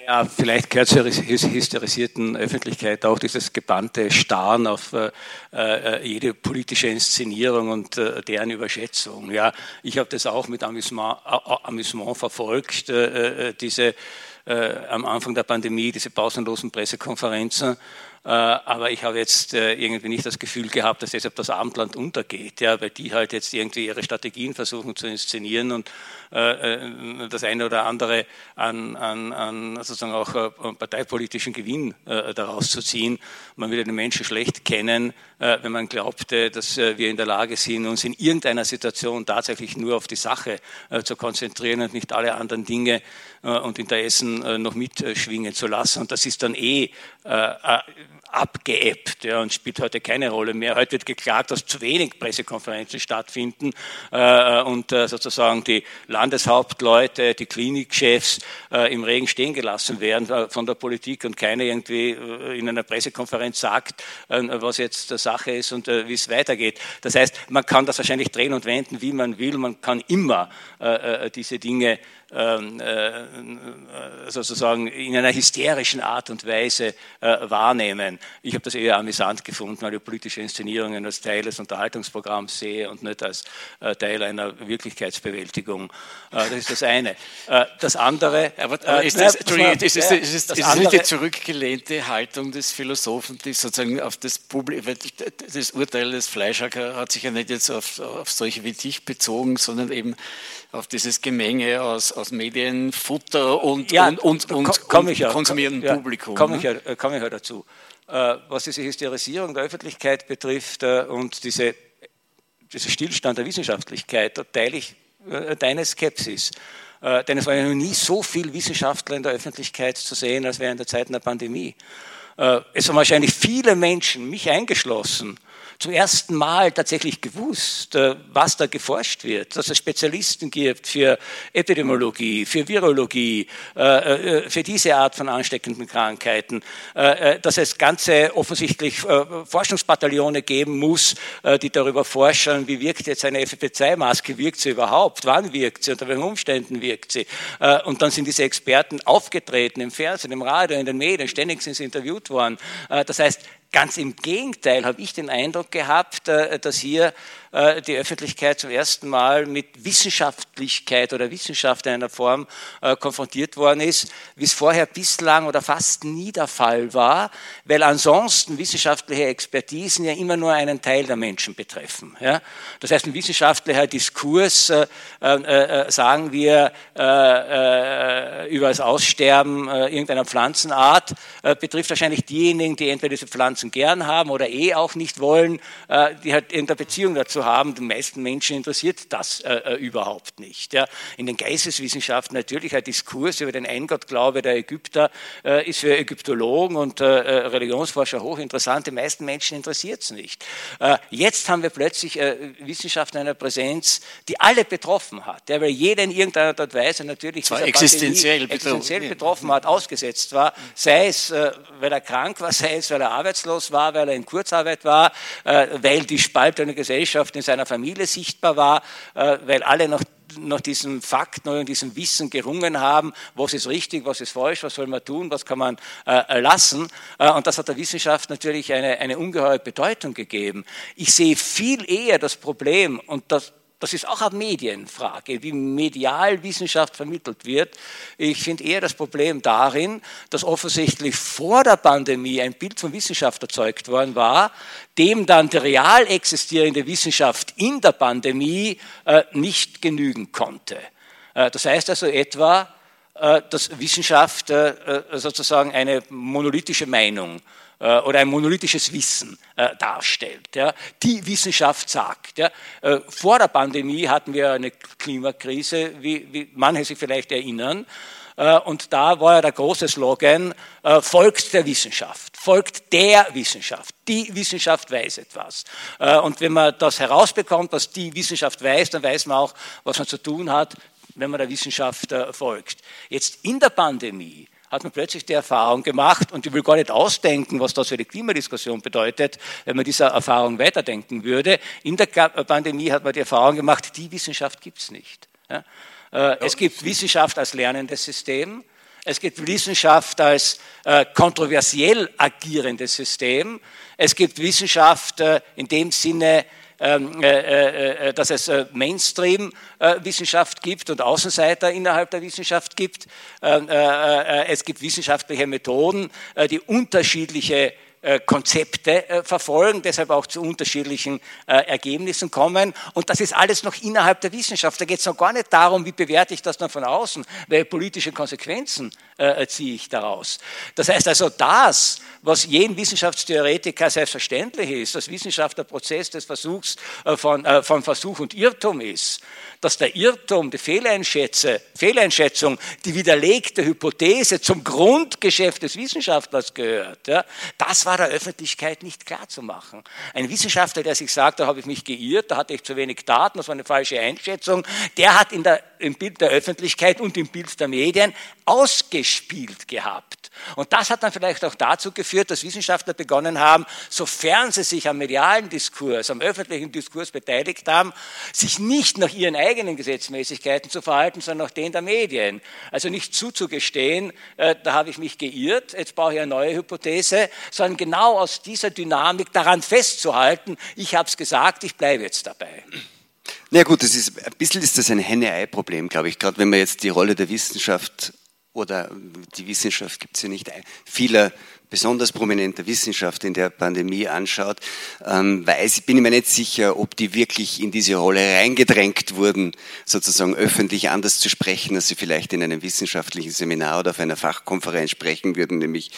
Naja, vielleicht gehört zur hysterisierten Öffentlichkeit auch dieses gebannte Starren auf äh, äh, jede politische Inszenierung und äh, deren Überschätzung. Ja, ich habe das auch mit Amüsement, Amüsement verfolgt, äh, äh, diese am Anfang der Pandemie, diese pausenlosen Pressekonferenzen äh, aber ich habe jetzt äh, irgendwie nicht das Gefühl gehabt, dass deshalb das Abendland untergeht, ja, weil die halt jetzt irgendwie ihre Strategien versuchen zu inszenieren und äh, das eine oder andere an, an, an sozusagen auch parteipolitischen Gewinn daraus zu ziehen. Man würde den Menschen schlecht kennen, wenn man glaubte, dass wir in der Lage sind, uns in irgendeiner Situation tatsächlich nur auf die Sache zu konzentrieren und nicht alle anderen Dinge und Interessen noch mitschwingen zu lassen. Und das ist dann eh abgeebbt ja, und spielt heute keine Rolle mehr. Heute wird geklagt, dass zu wenig Pressekonferenzen stattfinden äh, und äh, sozusagen die Landeshauptleute, die Klinikchefs äh, im Regen stehen gelassen werden äh, von der Politik und keiner irgendwie äh, in einer Pressekonferenz sagt, äh, was jetzt der Sache ist und wie es weitergeht. Das heißt, man kann das wahrscheinlich drehen und wenden, wie man will. Man kann immer diese Dinge ähm, äh, sozusagen in einer hysterischen Art und Weise äh, wahrnehmen. Ich habe das eher amüsant gefunden, weil ich politische Inszenierungen als Teil des Unterhaltungsprogramms sehe und nicht als äh, Teil einer Wirklichkeitsbewältigung. Das ist das eine. Das andere. Aber, aber ist, das, Entschuldigung, ist, ist, ist, ist, ist nicht die zurückgelehnte Haltung des Philosophen, die sozusagen auf das Publikum, das Urteil des Fleischhacker hat sich ja nicht jetzt auf, auf solche wie dich bezogen, sondern eben auf dieses Gemenge aus, aus Medienfutter und, ja, und, und, und, komm ich ja, konsumierendem ja, Publikum. Komme ich, ja, komm ich ja dazu. Äh, was diese Hysterisierung der Öffentlichkeit betrifft äh, und diese, dieser Stillstand der Wissenschaftlichkeit, da teile ich äh, deine Skepsis. Denn es war ja noch nie so viel Wissenschaftler in der Öffentlichkeit zu sehen, als während der Zeit der Pandemie. es haben wahrscheinlich viele Menschen, mich eingeschlossen, zum ersten Mal tatsächlich gewusst, äh, was da geforscht wird, dass es Spezialisten gibt für Epidemiologie, für Virologie, äh, äh, für diese Art von ansteckenden Krankheiten, dass es ganze offensichtlich Forschungsbataillone geben muss, die darüber forschen, wie wirkt jetzt eine FFP2-Maske, wirkt sie überhaupt, wann wirkt sie, unter welchen Umständen wirkt sie. Und dann sind diese Experten aufgetreten im Fernsehen, im Radio, in den Medien, ständig sind sie interviewt worden. Das heißt, Ganz im Gegenteil habe ich den Eindruck gehabt, äh, dass hier äh, die Öffentlichkeit zum ersten Mal mit Wissenschaftlichkeit oder Wissenschaft in einer Form äh, konfrontiert worden ist, wie es vorher bislang oder fast nie der Fall war, weil ansonsten wissenschaftliche Expertisen ja immer nur einen Teil der Menschen betreffen. Das heißt, ein wissenschaftlicher Diskurs, sagen wir, über das Aussterben irgendeiner Pflanzenart, betrifft wahrscheinlich diejenigen, die entweder diese Pflanzen gern haben oder eh auch nicht wollen, die halt irgendeine Beziehung dazu zu haben. Den meisten Menschen interessiert das äh, äh, überhaupt nicht. Ja. In den Geisteswissenschaften natürlich ein Diskurs über den Eingottglaube der Ägypter äh, ist für Ägyptologen und äh, äh Religionsforscher hochinteressant. Die meisten Menschen interessiert es nicht. Äh, jetzt haben wir plötzlich Wissenschaft in einer Präsenz, die alle betroffen hat, ja, weil jeder in irgendeiner Art und Weise natürlich Zwar existenziell, betroffen, existenziell betroffen hat, ausgesetzt war, sei es, weil er krank war, sei es, weil er arbeitslos war, weil er in Kurzarbeit war, weil die spaltende Gesellschaft Gemeinschaft in seiner Familie sichtbar war, äh, weil alle nach nach diesem Fakt, nach diesem Wissen gerungen haben, was ist richtig, was ist falsch, was soll man tun, was kann man äh, lassen. Äh, und das hat der Wissenschaft natürlich eine, eine ungeheure Bedeutung gegeben. Ich sehe viel eher das Problem, und das, das ist auch eine Medienfrage, wie medial Wissenschaft vermittelt wird. Ich finde eher das Problem darin, dass offensichtlich vor der Pandemie ein Bild von Wissenschaft erzeugt worden war, dem dann die real existierende Wissenschaft in der Pandemie äh, nicht genügen konnte. Äh, das heißt also etwa, äh, dass Wissenschaft sozusagen eine monolithische Meinung äh, oder ein monolithisches Wissen äh, darstellt. Die Wissenschaft sagt. Äh, vor der Pandemie hatten wir eine Klimakrise, wie manche sich vielleicht erinnern. Und da war ja der große Slogan, folgt der Wissenschaft, folgt der Wissenschaft. Die Wissenschaft weiß etwas. Und wenn man das herausbekommt, was die Wissenschaft weiß, dann weiß man auch, was man zu tun hat, wenn man der Wissenschaft folgt. Jetzt in der Pandemie hat man plötzlich die Erfahrung gemacht, und ich will gar nicht ausdenken, was das für die Klimadiskussion bedeutet, wenn man diese Erfahrung weiterdenken würde. In der Pandemie hat man die Erfahrung gemacht, die Wissenschaft gibt es nicht. Ja? Äh, es gibt Wissenschaft als lernendes System, es gibt Wissenschaft als äh, kontroversiell agierendes System, es gibt Wissenschaft äh, in dem Sinne, ähm, äh, äh, äh, dass es Mainstream-Wissenschaft gibt und Außenseiter innerhalb der Wissenschaft gibt. Ähm, es gibt wissenschaftliche Methoden, die unterschiedliche Konzepte äh, verfolgen, deshalb auch zu unterschiedlichen äh, Ergebnissen kommen. Und das ist alles noch innerhalb der Wissenschaft. Da geht es noch gar nicht darum, wie bewerte ich das dann von außen, welche politische Konsequenzen ziehe ich daraus. Das heißt also, das, was jedem Wissenschaftstheoretiker selbstverständlich ist, dass Wissenschaft der Prozess des Versuchs von, von Versuch und Irrtum ist, dass der Irrtum, die Fehleinschätzung, die widerlegte Hypothese zum Grundgeschäft des Wissenschaftlers gehört, ja, das war der Öffentlichkeit nicht klar zu machen. Ein Wissenschaftler, der sich sagt, da habe ich mich geirrt, da hatte ich zu wenig Daten, das war eine falsche Einschätzung, der hat in der, im Bild der Öffentlichkeit und im Bild der Medien ausgespielt gehabt. Und das hat dann vielleicht auch dazu geführt, dass Wissenschaftler begonnen haben, sofern sie sich am medialen Diskurs, am öffentlichen Diskurs beteiligt haben, sich nicht nach ihren eigenen Gesetzmäßigkeiten zu verhalten, sondern nach denen der Medien. Also nicht zuzugestehen, äh, da habe ich mich geirrt, jetzt brauche ich eine neue Hypothese, sondern genau aus dieser Dynamik daran festzuhalten, ich habe es gesagt, ich bleibe jetzt dabei. Na ja, gut, das ist, ein bisschen ist das ein Henne-Ei-Problem, glaube ich, gerade wenn man jetzt die Rolle der Wissenschaft oder die Wissenschaft gibt es ja nicht vieler besonders prominenter Wissenschaft in der Pandemie anschaut, ähm, weiß, bin ich mir nicht sicher, ob die wirklich in diese Rolle reingedrängt wurden, sozusagen öffentlich anders zu sprechen, als sie vielleicht in einem wissenschaftlichen Seminar oder auf einer Fachkonferenz sprechen würden, nämlich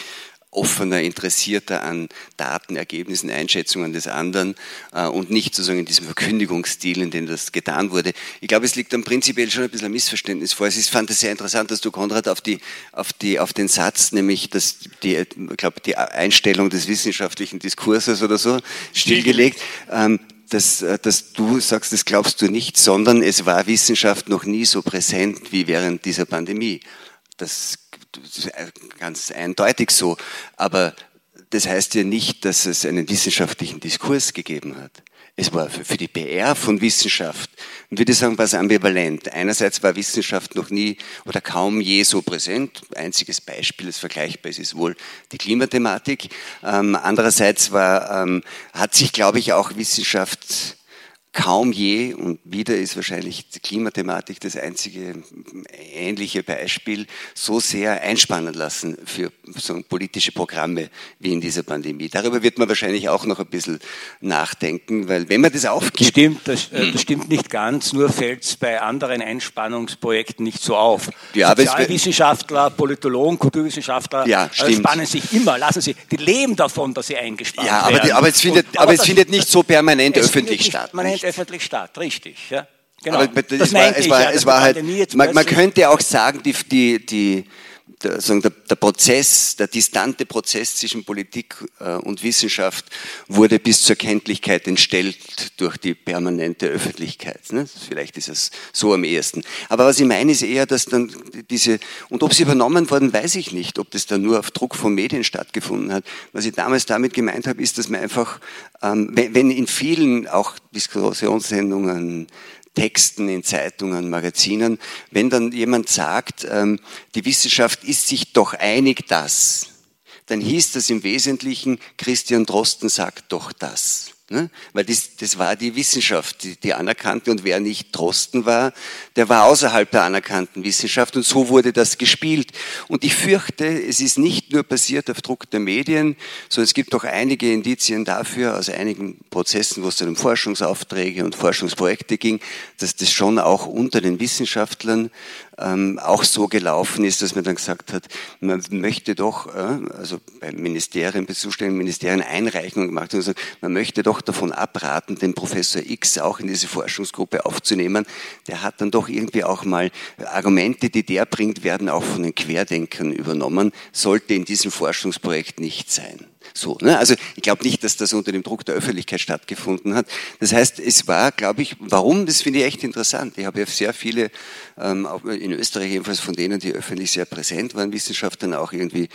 offener, interessierter an Daten, Ergebnissen, Einschätzungen des anderen äh, und nicht sozusagen in diesem Verkündigungsstil, in dem das getan wurde. Ich glaube, es liegt dann prinzipiell schon ein bisschen ein Missverständnis vor. Ich fand es sehr interessant, dass du, Konrad, auf, die, auf, die, auf den Satz, nämlich dass die, ich glaube, die Einstellung des wissenschaftlichen Diskurses oder so, stillgelegt. Ähm, dass, äh, dass du sagst, das glaubst du nicht, sondern es war Wissenschaft noch nie so präsent wie während dieser Pandemie. Das ist ganz eindeutig so. Aber das heißt ja nicht, dass es einen wissenschaftlichen Diskurs gegeben hat. Es war für die PR von Wissenschaft, würde ich sagen, war es ambivalent. Einerseits war Wissenschaft noch nie oder kaum je so präsent. Einziges Beispiel, das vergleichbar ist, ist wohl die Klimathematik. Ähm, andererseits war, ähm, hat sich, glaube ich, auch Wissenschaft kaum je, und wieder ist wahrscheinlich die Klimathematik das einzige ähnliche Beispiel, so sehr einspannen lassen für so politische Programme wie in dieser Pandemie. Darüber wird man wahrscheinlich auch noch ein bisschen nachdenken, weil wenn man das aufgibt... Stimmt, das, äh, das stimmt nicht ganz, nur fällt es bei anderen Einspannungsprojekten nicht so auf. Ja, Sozialwissenschaftler, Politologen, Kulturwissenschaftler ja, äh, spannen sich immer, lassen sie, die leben davon, dass sie eingespannt ja, aber werden. Die, aber es findet, und, aber, aber es findet nicht so permanent öffentlich statt. Permanent nicht öffentlich statt, richtig. Ja. Genau. Aber das es war, es war, es war halt, man, man könnte auch sagen, die, die, die, der, der, der, Prozess, der distante Prozess zwischen Politik äh, und Wissenschaft wurde bis zur Kenntlichkeit entstellt durch die permanente Öffentlichkeit. Ne? Vielleicht ist es so am ehesten. Aber was ich meine, ist eher, dass dann diese, und ob sie übernommen wurden, weiß ich nicht, ob das dann nur auf Druck von Medien stattgefunden hat. Was ich damals damit gemeint habe, ist, dass man einfach, ähm, wenn in vielen auch Diskussionssendungen, Texten in Zeitungen, Magazinen, wenn dann jemand sagt, ähm, die Wissenschaft ist sich doch einig, dass, dann hieß das im Wesentlichen, Christian Drosten sagt doch das. Ne? Weil das, das war die Wissenschaft, die, die anerkannte. Und wer nicht Drosten war, der war außerhalb der anerkannten Wissenschaft. Und so wurde das gespielt. Und ich fürchte, es ist nicht nur passiert auf Druck der Medien, sondern es gibt auch einige Indizien dafür, aus einigen Prozessen, wo es dann um Forschungsaufträge und Forschungsprojekte ging, dass das schon auch unter den Wissenschaftlern ähm, auch so gelaufen ist, dass man dann gesagt hat, man möchte doch, äh, also beim Ministerium, bei zuständigen Ministerien Einreichungen gemacht und gesagt, man möchte doch davon abraten, den Professor X auch in diese Forschungsgruppe aufzunehmen. Der hat dann doch irgendwie auch mal Argumente, die der bringt, werden auch von den Querdenkern übernommen, sollte in diesem Forschungsprojekt nicht sein. So, ne? Also ich glaube nicht, dass das unter dem Druck der Öffentlichkeit stattgefunden hat. Das heißt, es war, glaube ich, warum, das finde ich echt interessant. Ich habe ja sehr viele, ähm, in Österreich jedenfalls von denen, die öffentlich sehr präsent waren, Wissenschaftlern auch irgendwie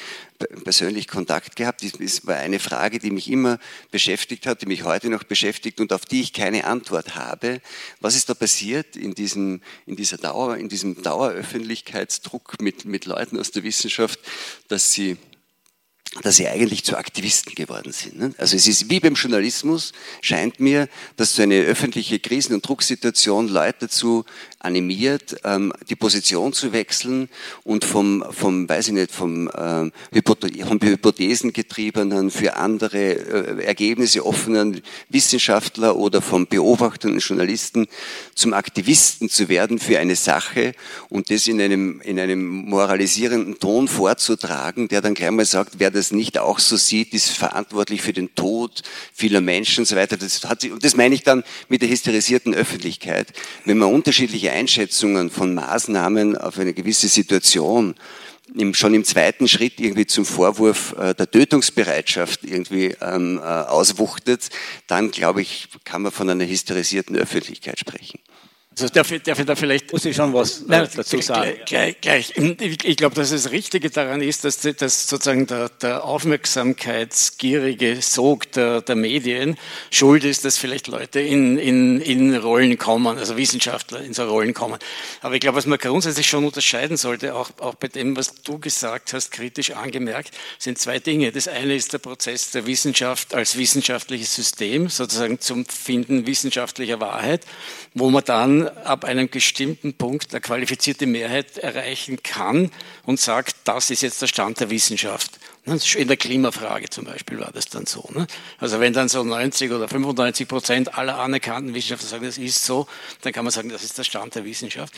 persönlich Kontakt gehabt. Das war eine Frage, die mich immer beschäftigt hat, die mich heute noch beschäftigt und auf die ich keine Antwort habe. Was ist da passiert in diesem, in dieser Dauer, in diesem Daueröffentlichkeitsdruck mit, mit Leuten aus der Wissenschaft, dass sie dass sie eigentlich zu Aktivisten geworden sind. Ne? Also es ist wie beim Journalismus, scheint mir, dass so eine öffentliche Krisen- und Drucksituation Leute dazu animiert, ähm, die Position zu wechseln und vom, vom weiß ich nicht, vom, ähm, Hypothesengetriebenen für andere äh, Ergebnisse offenen Wissenschaftler oder vom beobachtenden Journalisten zum Aktivisten zu werden für eine Sache und das in einem, in einem moralisierenden Ton vorzutragen, der dann gleich mal sagt, wer das nicht auch so sieht, ist verantwortlich für den Tod vieler Menschen und so weiter. Das hat sich, und das meine ich dann mit der hysterisierten Öffentlichkeit. Wenn man unterschiedliche Einschätzungen von Maßnahmen auf eine gewisse Situation schon im zweiten Schritt irgendwie zum Vorwurf äh, der Tötungsbereitschaft irgendwie ähm, äh, auswuchtet, dann glaube ich, kann man von einer hysterisierten Öffentlichkeit sprechen. Also darf ich, darf ich da vielleicht... Muss ich schon was äh, Nein, dazu sagen? Gleich, gleich. Ich, ich glaube, dass das Richtige daran ist, dass, dass sozusagen der, der aufmerksamkeitsgierige Sog der, der, Medien schuld ist, dass vielleicht Leute in, in, in Rollen kommen, also Wissenschaftler in so Rollen kommen. Aber ich glaube, was man grundsätzlich schon unterscheiden sollte, auch, auch bei dem, was du gesagt hast, kritisch angemerkt, sind zwei Dinge. Das eine ist der Prozess der Wissenschaft als wissenschaftliches System, sozusagen zum Finden wissenschaftlicher Wahrheit, wo man dann ab einem bestimmten Punkt eine qualifizierte Mehrheit erreichen kann und sagt, das ist jetzt der Stand der Wissenschaft. In der Klimafrage zum Beispiel war das dann so. Ne? Also wenn dann so 90 oder 95 Prozent aller anerkannten Wissenschaftler sagen, das ist so, dann kann man sagen, das ist der Stand der Wissenschaft.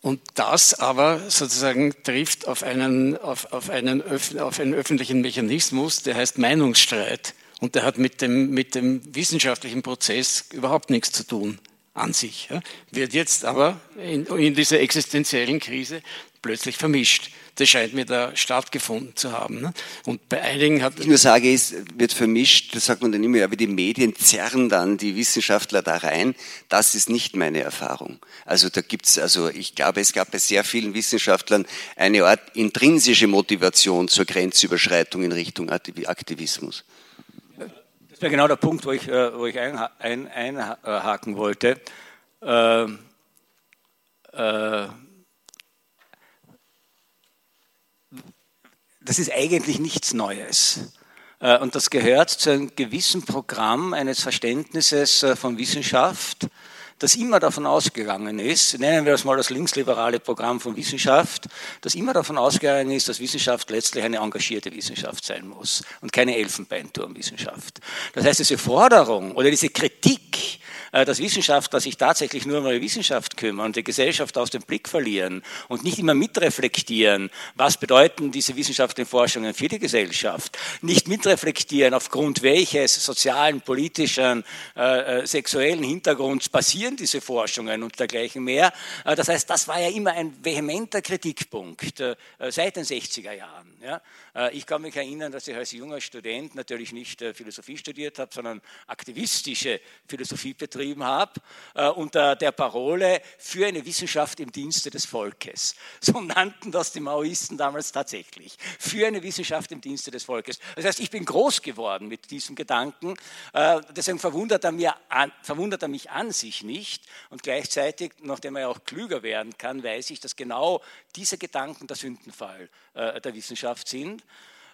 Und das aber sozusagen trifft auf einen, auf, auf einen, auf einen öffentlichen Mechanismus, der heißt Meinungsstreit. Und der hat mit dem, mit dem wissenschaftlichen Prozess überhaupt nichts zu tun an sich. Ja. Wird jetzt aber in, in dieser existenziellen Krise plötzlich vermischt. Das scheint mir da stattgefunden zu haben. Ne? Und bei einigen hat. Ich nur sage, es wird vermischt, das sagt man dann immer, aber die Medien zerren dann die Wissenschaftler da rein. Das ist nicht meine Erfahrung. Also da gibt's, also ich glaube, es gab bei sehr vielen Wissenschaftlern eine Art intrinsische Motivation zur Grenzüberschreitung in Richtung Aktivismus. Das wäre genau der Punkt, wo ich, äh, wo ich einhaken ein, ein, wollte. Äh, äh, das ist eigentlich nichts Neues. Äh, und das gehört zu einem gewissen Programm eines Verständnisses äh, von Wissenschaft, das immer davon ausgegangen ist, nennen wir das mal das linksliberale Programm von Wissenschaft, das immer davon ausgegangen ist, dass Wissenschaft letztlich eine engagierte Wissenschaft sein muss und keine Elfenbeinturmwissenschaft. Das heißt, diese Forderung oder diese Kritik, dass Wissenschaftler sich tatsächlich nur um ihre Wissenschaft kümmern und die Gesellschaft aus dem Blick verlieren und nicht immer mitreflektieren, was bedeuten diese wissenschaftlichen Forschungen für die Gesellschaft, nicht mitreflektieren, aufgrund welches sozialen, politischen, äh, äh sexuellen Hintergrunds passieren diese Forschungen und dergleichen mehr. Äh, das heißt, das war ja immer ein vehementer Kritikpunkt äh, seit den 60er Jahren. Ja. Äh, ich kann mich erinnern, dass ich als junger Student natürlich nicht äh, Philosophie studiert habe, sondern aktivistische Philosophie betrieben habe, äh, unter der Parole für eine Wissenschaft im Dienste des Volkes. So nannten das die Maoisten damals tatsächlich. Für eine Wissenschaft im Dienste des Volkes. Das heißt, ich bin groß geworden mit diesem Gedanken. Deswegen verwundert er, mir verwundert er mich an sich nicht. Und gleichzeitig, nachdem er auch klüger werden kann, weiß ich, dass genau diese Gedanken der Sündenfall der Wissenschaft sind.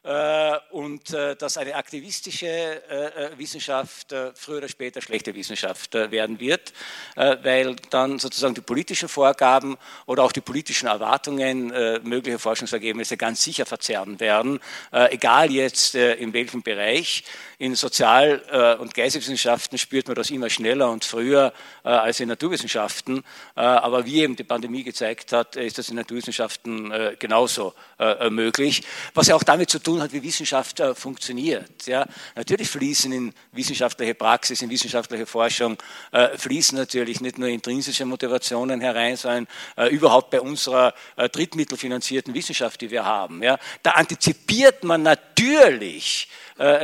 Äh, und äh, dass eine aktivistische äh, Wissenschaft früher oder später schlechte Wissenschaft werden wird, weil dann sozusagen die politischen Vorgaben oder auch die politischen Erwartungen möglicher Forschungsergebnisse ganz sicher verzerren werden, egal jetzt in welchem Bereich. In Sozial- und Geisteswissenschaften spürt man das immer schneller und früher als in Naturwissenschaften, aber wie eben die Pandemie gezeigt hat, ist das in Naturwissenschaften genauso möglich, was ja auch damit zu tun tun hat, wie Wissenschaft äh, funktioniert. Ja. Natürlich fließen in wissenschaftliche Praxis, in wissenschaftliche Forschung, äh, fließen natürlich nicht nur intrinsische Motivationen herein, sondern äh, überhaupt bei unserer drittmittelfinanzierten Wissenschaft, die wir haben. Ja. Da antizipiert man natürlich,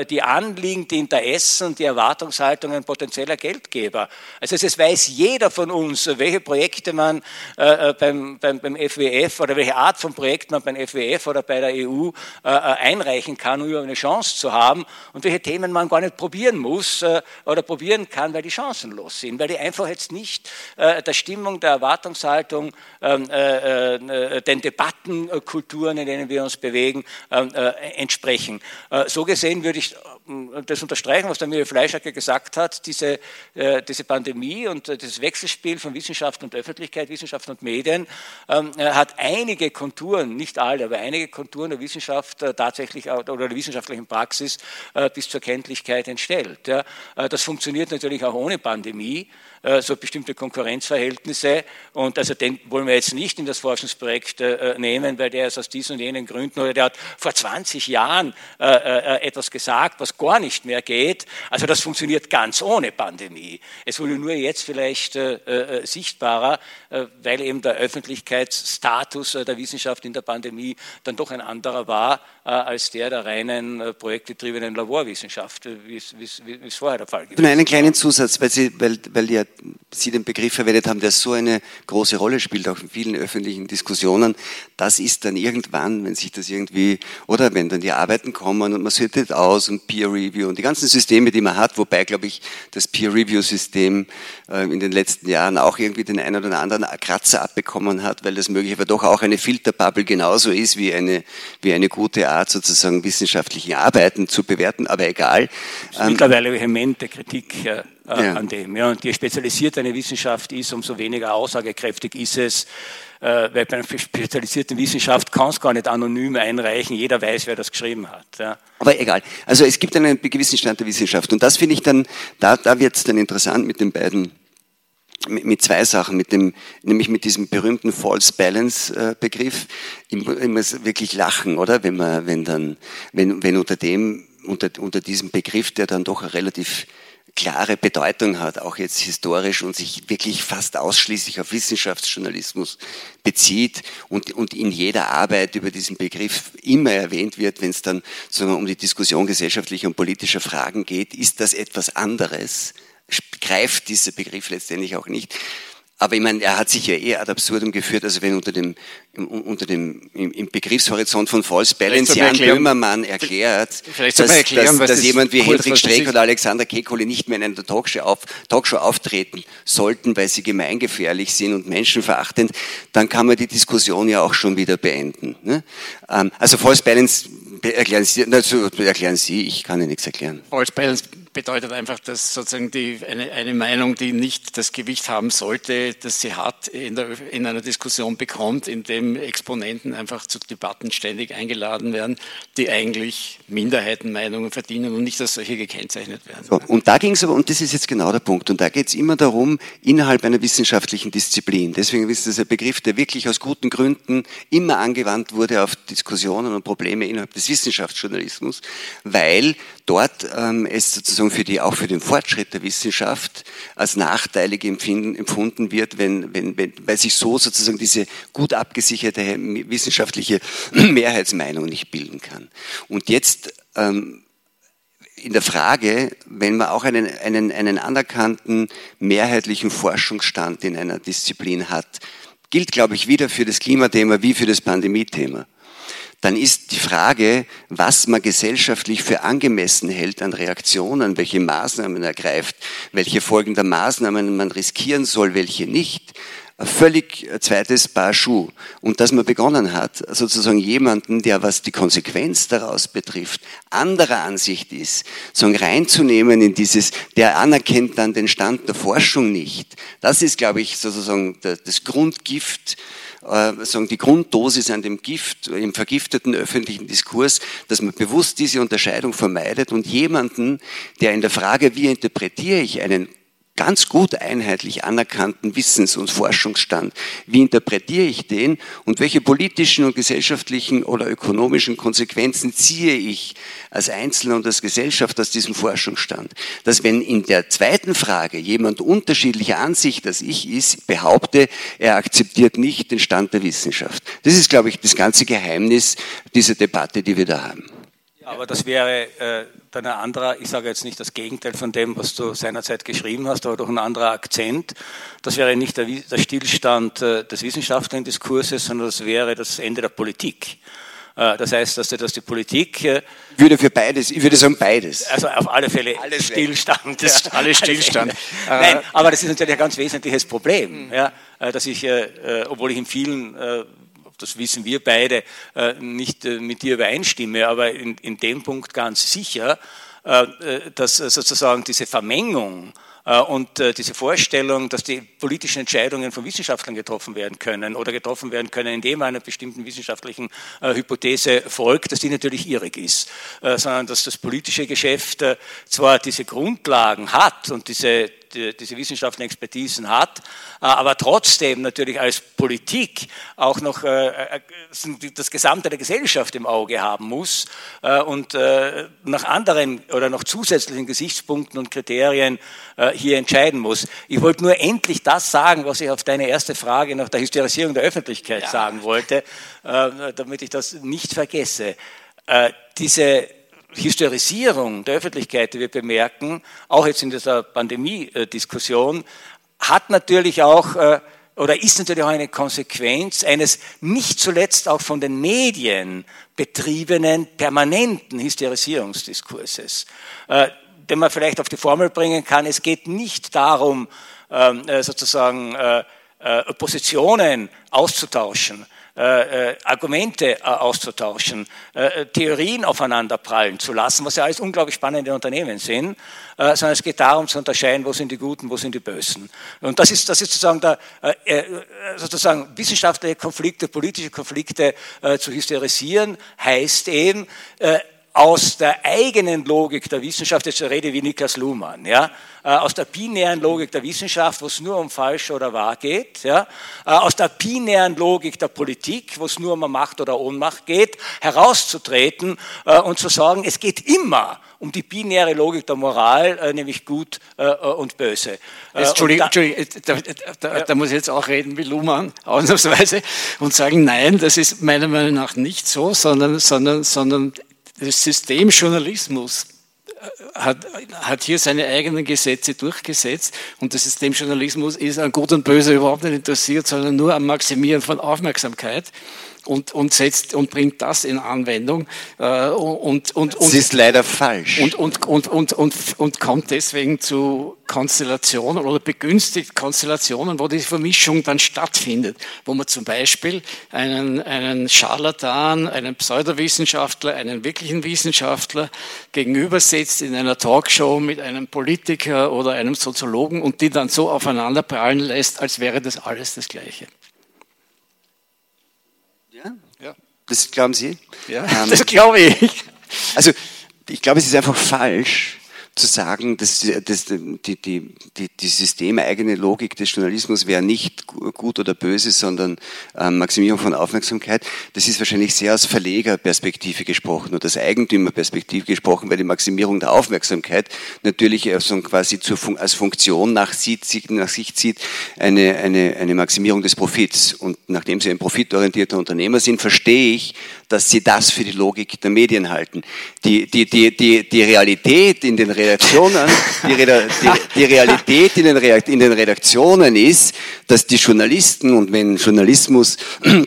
die Anliegen, die Interessen, die Erwartungshaltungen potenzieller Geldgeber. Also es weiß jeder von uns, welche Projekte man äh, äh, beim, beim, beim FWF oder welche Art von Projekt man beim FWF oder bei der EU einreichen kann, um eine Chance zu haben und welche Themen man gar nicht probieren muss oder probieren kann, weil die chancenlos sind, weil die einfach jetzt nicht der Stimmung, der Erwartungshaltung, ähm, den Debattenkulturen, in denen wir uns bewegen, ähm, entsprechen. So gesehen würde ich das unterstreichen, was der Miriam Fleischhacker gesagt hat, diese, äh, diese Pandemie und äh, das Wechselspiel von Wissenschaft und Öffentlichkeit, Wissenschaft und Medien ähm, hat einige Konturen, nicht alle, aber einige Konturen der Wissenschaft tatsächlich oder der wissenschaftlichen Praxis bis zur Kenntlichkeit entstellt. Das funktioniert natürlich auch ohne Pandemie. Äh, so bestimmte Konkurrenzverhältnisse. Und also den wollen wir jetzt nicht in das Forschungsprojekt äh, nehmen, weil der ist aus diesen und jenen Gründen oder der hat vor 20 Jahren äh, etwas gesagt, was gar nicht mehr geht. Also das funktioniert ganz ohne Pandemie. Es wurde nur jetzt vielleicht sichtbarer, weil eben der Öffentlichkeitsstatus der Wissenschaft in der Pandemie dann doch ein anderer war als der der reinen projektgetriebenen Laborwissenschaft, wie es vorher der Fall gewesen ist. Einen kleinen Zusatz, weil, Sie, weil, weil ja Sie den Begriff verwendet haben, der so eine große Rolle spielt, auch in vielen öffentlichen Diskussionen, das ist dann irgendwann, wenn sich das irgendwie, oder wenn dann die Arbeiten kommen und man sortiert aus und Peer Review und die ganzen Systeme, die man hat, wobei, glaube ich, das Peer Review System äh, in den letzten Jahren auch irgendwie den einen oder anderen Kratzer abbekommen hat, weil das möglicherweise doch auch eine Filterbubble genauso ist wie eine, wie eine gute Art, sozusagen wissenschaftliche Arbeiten zu bewerten, aber egal. Mittlerweile vehemente Kritik äh, äh, ja. an dem. Ja. Und je spezialisierter eine Wissenschaft ist, umso weniger aussagekräftig ist es, weil bei einer spezialisierten Wissenschaft kann es gar nicht anonym einreichen, jeder weiß, wer das geschrieben hat. Ja. Aber egal. Also es gibt einen gewissen Stand der Wissenschaft und das finde ich dann, da, da wird es dann interessant mit den beiden mit zwei Sachen, mit dem, nämlich mit diesem berühmten False Balance äh, Begriff. Muss wirklich lachen, oder? Wenn man, wenn dann, wenn, wenn unter dem, unter, unter diesem Begriff, der dann doch relativ klare Bedeutung hat, auch jetzt historisch und sich wirklich fast ausschließlich auf Wissenschaftsjournalismus bezieht und, und in jeder Arbeit über diesen Begriff immer erwähnt wird, wenn es dann sagen wir, um die Diskussion gesellschaftlicher und politischer Fragen geht, ist das etwas anderes greift dieser Begriff letztendlich auch nicht. Aber ich meine, er hat sich ja eher ad absurdum geführt, also wenn unter dem, unter dem im, Begriffshorizont von False Balance Jan Böhmermann erklärt, dass, erklären, dass, dass jemand wie Hendrik Streeck oder Alexander Kekulé nicht mehr in einer Talkshow, auf, Talkshow auftreten sollten, weil sie gemeingefährlich sind und menschenverachtend, dann kann man die Diskussion ja auch schon wieder beenden. Ne? Ähm, also False Balance erklären Sie, also erklären Sie, ich kann Ihnen nichts erklären. False Balance bedeutet einfach, dass sozusagen die, eine, eine Meinung, die nicht das Gewicht haben sollte, das sie hat, in, der, in einer Diskussion bekommt, in dem Exponenten einfach zu Debatten ständig eingeladen werden, die eigentlich Minderheitenmeinungen verdienen und nicht als solche gekennzeichnet werden. So, und da ging es aber, und das ist jetzt genau der Punkt, und da geht es immer darum, innerhalb einer wissenschaftlichen Disziplin, deswegen ist das ein Begriff, der wirklich aus guten Gründen immer angewandt wurde auf Diskussionen und Probleme innerhalb des Wissenschaftsjournalismus, weil dort ähm, es sozusagen für die, auch für den Fortschritt der Wissenschaft als nachteilig empfinden, empfunden wird, wenn, wenn, wenn, weil sich so sozusagen diese gut abgesicherte wissenschaftliche Mehrheitsmeinung nicht bilden kann. Und jetzt ähm, in der Frage, wenn man auch einen, einen, einen anerkannten mehrheitlichen Forschungsstand in einer Disziplin hat, gilt, glaube ich, wieder für das Klimathema wie für das Pandemiethema dann ist die Frage, was man gesellschaftlich für angemessen hält an Reaktionen, welche Maßnahmen ergreift, welche Folgen der Maßnahmen man riskieren soll, welche nicht, ein völlig zweites Paar Schuh. Und dass man begonnen hat, sozusagen jemanden, der was die Konsequenz daraus betrifft, anderer Ansicht ist, sozusagen reinzunehmen in dieses, der anerkennt dann den Stand der Forschung nicht. Das ist, glaube ich, sozusagen das Grundgift äh, sagen, die Grunddosis an dem Gift, im vergifteten öffentlichen Diskurs, dass man bewusst diese Unterscheidung vermeidet und jemanden, der in der Frage, wie interpretiere ich einen ganz gut einheitlich anerkannten Wissens- und Forschungsstand. Wie interpretiere ich den und welche politischen und gesellschaftlichen oder ökonomischen Konsequenzen ziehe ich als Einzelner und als Gesellschaft aus diesem Forschungsstand? Dass wenn in der zweiten Frage jemand unterschiedlicher Ansicht als ich ist, behaupte, er akzeptiert nicht den Stand der Wissenschaft. Das ist, glaube ich, das ganze Geheimnis dieser Debatte, die wir da haben. Aber das wäre äh, dann ein anderer, ich sage jetzt nicht das Gegenteil von dem, was du seinerzeit geschrieben hast, aber doch ein anderer Akzent. Das wäre nicht der, der Stillstand äh, des wissenschaftlichen Diskurses, sondern das wäre das Ende der Politik. Äh, das heißt, dass, die Politik. Äh, ich würde für beides, ich würde sagen beides. Also auf alle Fälle alles Stillstand. Das ja. Alles Stillstand. Nein, aber das ist natürlich ein ganz wesentliches Problem, mhm. ja, dass ich, obwohl ich in vielen das wissen wir beide, äh, nicht äh, mit dir übereinstimme, aber in, in dem Punkt ganz sicher, äh, dass sozusagen diese Vermengung und diese Vorstellung, dass die politischen Entscheidungen von Wissenschaftlern getroffen werden können oder getroffen werden können, indem man einer bestimmten wissenschaftlichen Hypothese folgt, dass die natürlich irrig ist, sondern dass das politische Geschäft zwar diese Grundlagen hat und diese die, diese wissenschaftlichen Expertisen hat, äh, aber trotzdem natürlich als Politik auch noch äh, äh, das Gesamte der Gesellschaft im Auge haben muss und nach anderen oder noch zusätzlichen Gesichtspunkten und Kriterien hier entscheiden muss. Ich wollte nur endlich das sagen, was ich auf deine erste Frage nach der Hysterisierung der Öffentlichkeit ja. sagen wollte, damit ich das nicht vergesse. Diese Hysterisierung der Öffentlichkeit, die wir bemerken, auch jetzt in dieser Pandemie-Diskussion, hat natürlich auch äh, oder ist natürlich auch eine Konsequenz eines nicht zuletzt auch von den Medien betriebenen permanenten Hysterisierungsdiskurses, äh, den man vielleicht auf die Formel bringen kann. Es geht nicht darum, ähm, äh, sozusagen Positionen auszutauschen, äh, äh, Argumente äh, auszutauschen, äh, Theorien aufeinanderprallen zu lassen, was ja alles unglaublich spannende Unternehmen sind, sondern es geht darum zu unterscheiden, wo sind die Guten, wo sind die Bösen. Und das ist, das ist sozusagen, der, sozusagen wissenschaftliche Konflikte, politische Konflikte zu hysterisieren, heißt eben, aus der eigenen Logik der Wissenschaft, jetzt rede wie Niklas Luhmann, ja, äh, aus der binären Logik der Wissenschaft, wo es nur um falsch oder wahr geht, ja, äh, aus der binären Logik der Politik, wo es nur um Macht oder Ohnmacht geht, herauszutreten äh, und zu sagen, es geht immer um die binäre Logik der Moral, nämlich gut und böse. Entschuldigung, Entschuldigung da, da, ja. da, muss ich jetzt auch reden wie Luhmann, ausnahmsweise, und sagen, nein, das ist meiner Meinung nach nicht so, sondern, sondern, sondern das System Journalismus äh, hat, hat hier seine eigenen Gesetze durchgesetzt. Und das System Journalismus ist an Gut und Böse überhaupt nicht interessiert, sondern nur am Maximieren von Aufmerksamkeit und, und setzt und bringt das in Anwendung äh, und, und, und, das ist leider falsch. Und, und, und, und, und, und kommt deswegen zu Konstellationen oder begünstigt Konstellationen, wo die Vermischung dann stattfindet, wo man zum Beispiel einen, einen Scharlatan, einen Pseudowissenschaftler, einen wirklichen Wissenschaftler gegenübersetzt in einer Talkshow mit einem Politiker oder einem Soziologen und die dann so aufeinander prallen lässt, als wäre das alles das Gleiche. Das glauben Sie? Ja, ähm, das glaube ich. Also ich glaube, es ist einfach falsch, zu sagen, dass, dass die, die, die, die systemeigene Logik des Journalismus wäre nicht gut oder böse, sondern ähm, Maximierung von Aufmerksamkeit. Das ist wahrscheinlich sehr aus Verlegerperspektive gesprochen oder aus Eigentümerperspektive gesprochen, weil die Maximierung der Aufmerksamkeit natürlich also quasi zur Fun als Funktion nach, sieht, nach sich zieht eine, eine, eine Maximierung des Profits. Und nachdem Sie ein profitorientierter Unternehmer sind, verstehe ich, dass Sie das für die Logik der Medien halten. Die, die, die, die, die Realität in den Redaktionen die, die, die Realität in den, in den Redaktionen ist, dass die Journalisten und wenn Journalismus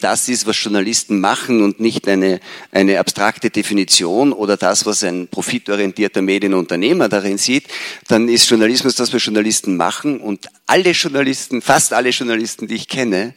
das ist, was Journalisten machen und nicht eine, eine abstrakte Definition oder das, was ein profitorientierter Medienunternehmer darin sieht, dann ist Journalismus das, was Journalisten machen und alle Journalisten, fast alle Journalisten, die ich kenne,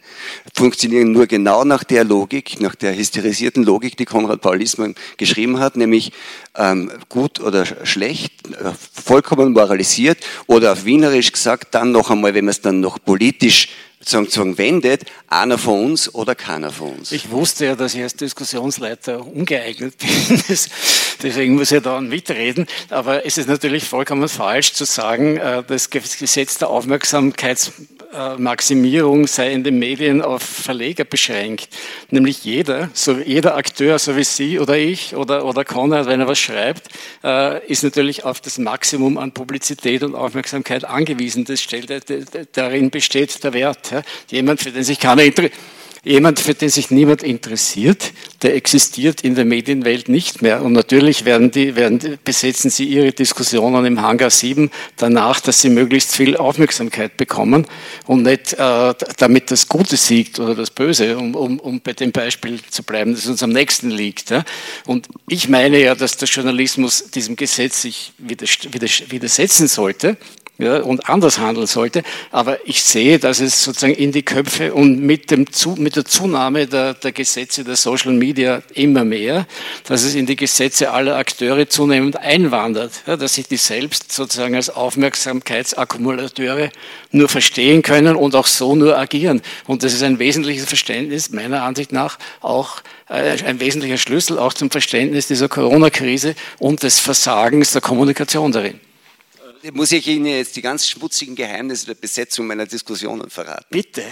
funktionieren nur genau nach der Logik, nach der hysterisierten Logik, die Konrad Paul Liesmann geschrieben hat, nämlich ähm, gut oder schlecht, äh, vollkommen moralisiert oder auf Wienerisch gesagt, dann noch einmal, wenn man es dann noch politisch sozusagen wendet, einer von uns oder keiner von uns. Ich wusste ja, dass ich als Diskussionsleiter ungeeignet bin, deswegen muss ich da mitreden, aber es ist natürlich vollkommen falsch zu sagen, äh, das Gesetz der Aufmerksamkeits äh, Maximierung sei in den Medien auf Verleger beschränkt. Nämlich jeder, so jeder Akteur, so wie Sie oder ich oder, oder Konrad, wenn er was schreibt, äh, ist natürlich auf das Maximum an Publizität und Aufmerksamkeit angewiesen. Das stellt, darin besteht der Wert. Jemand, für den sich keiner interessiert, Jemand, für den sich niemand interessiert, der existiert in der Medienwelt nicht mehr. Und natürlich werden die, werden, besetzen sie ihre Diskussionen im Hangar 7 danach, dass sie möglichst viel Aufmerksamkeit bekommen und nicht äh, damit das Gute siegt oder das Böse, um, um, um bei dem Beispiel zu bleiben, das uns am nächsten liegt. Ja. Und ich meine ja, dass der Journalismus diesem Gesetz sich widersetzen sollte ja, und anders handeln sollte. Aber ich sehe, dass es sozusagen in die Köpfe und mit, dem, mit der Zunahme der, der Gesetze der Social Media immer mehr, dass es in die Gesetze aller Akteure zunehmend einwandert, ja, dass sich die selbst sozusagen als Aufmerksamkeitsakkumulateure nur verstehen können und auch so nur agieren. Und das ist ein wesentliches Verständnis meiner Ansicht nach auch äh, ein wesentlicher Schlüssel auch zum Verständnis dieser Corona-Krise und des Versagens der Kommunikation darin muss ich Ihnen jetzt die ganz schmutzigen Geheimnisse der Besetzung meiner Diskussionen verraten. Bitte.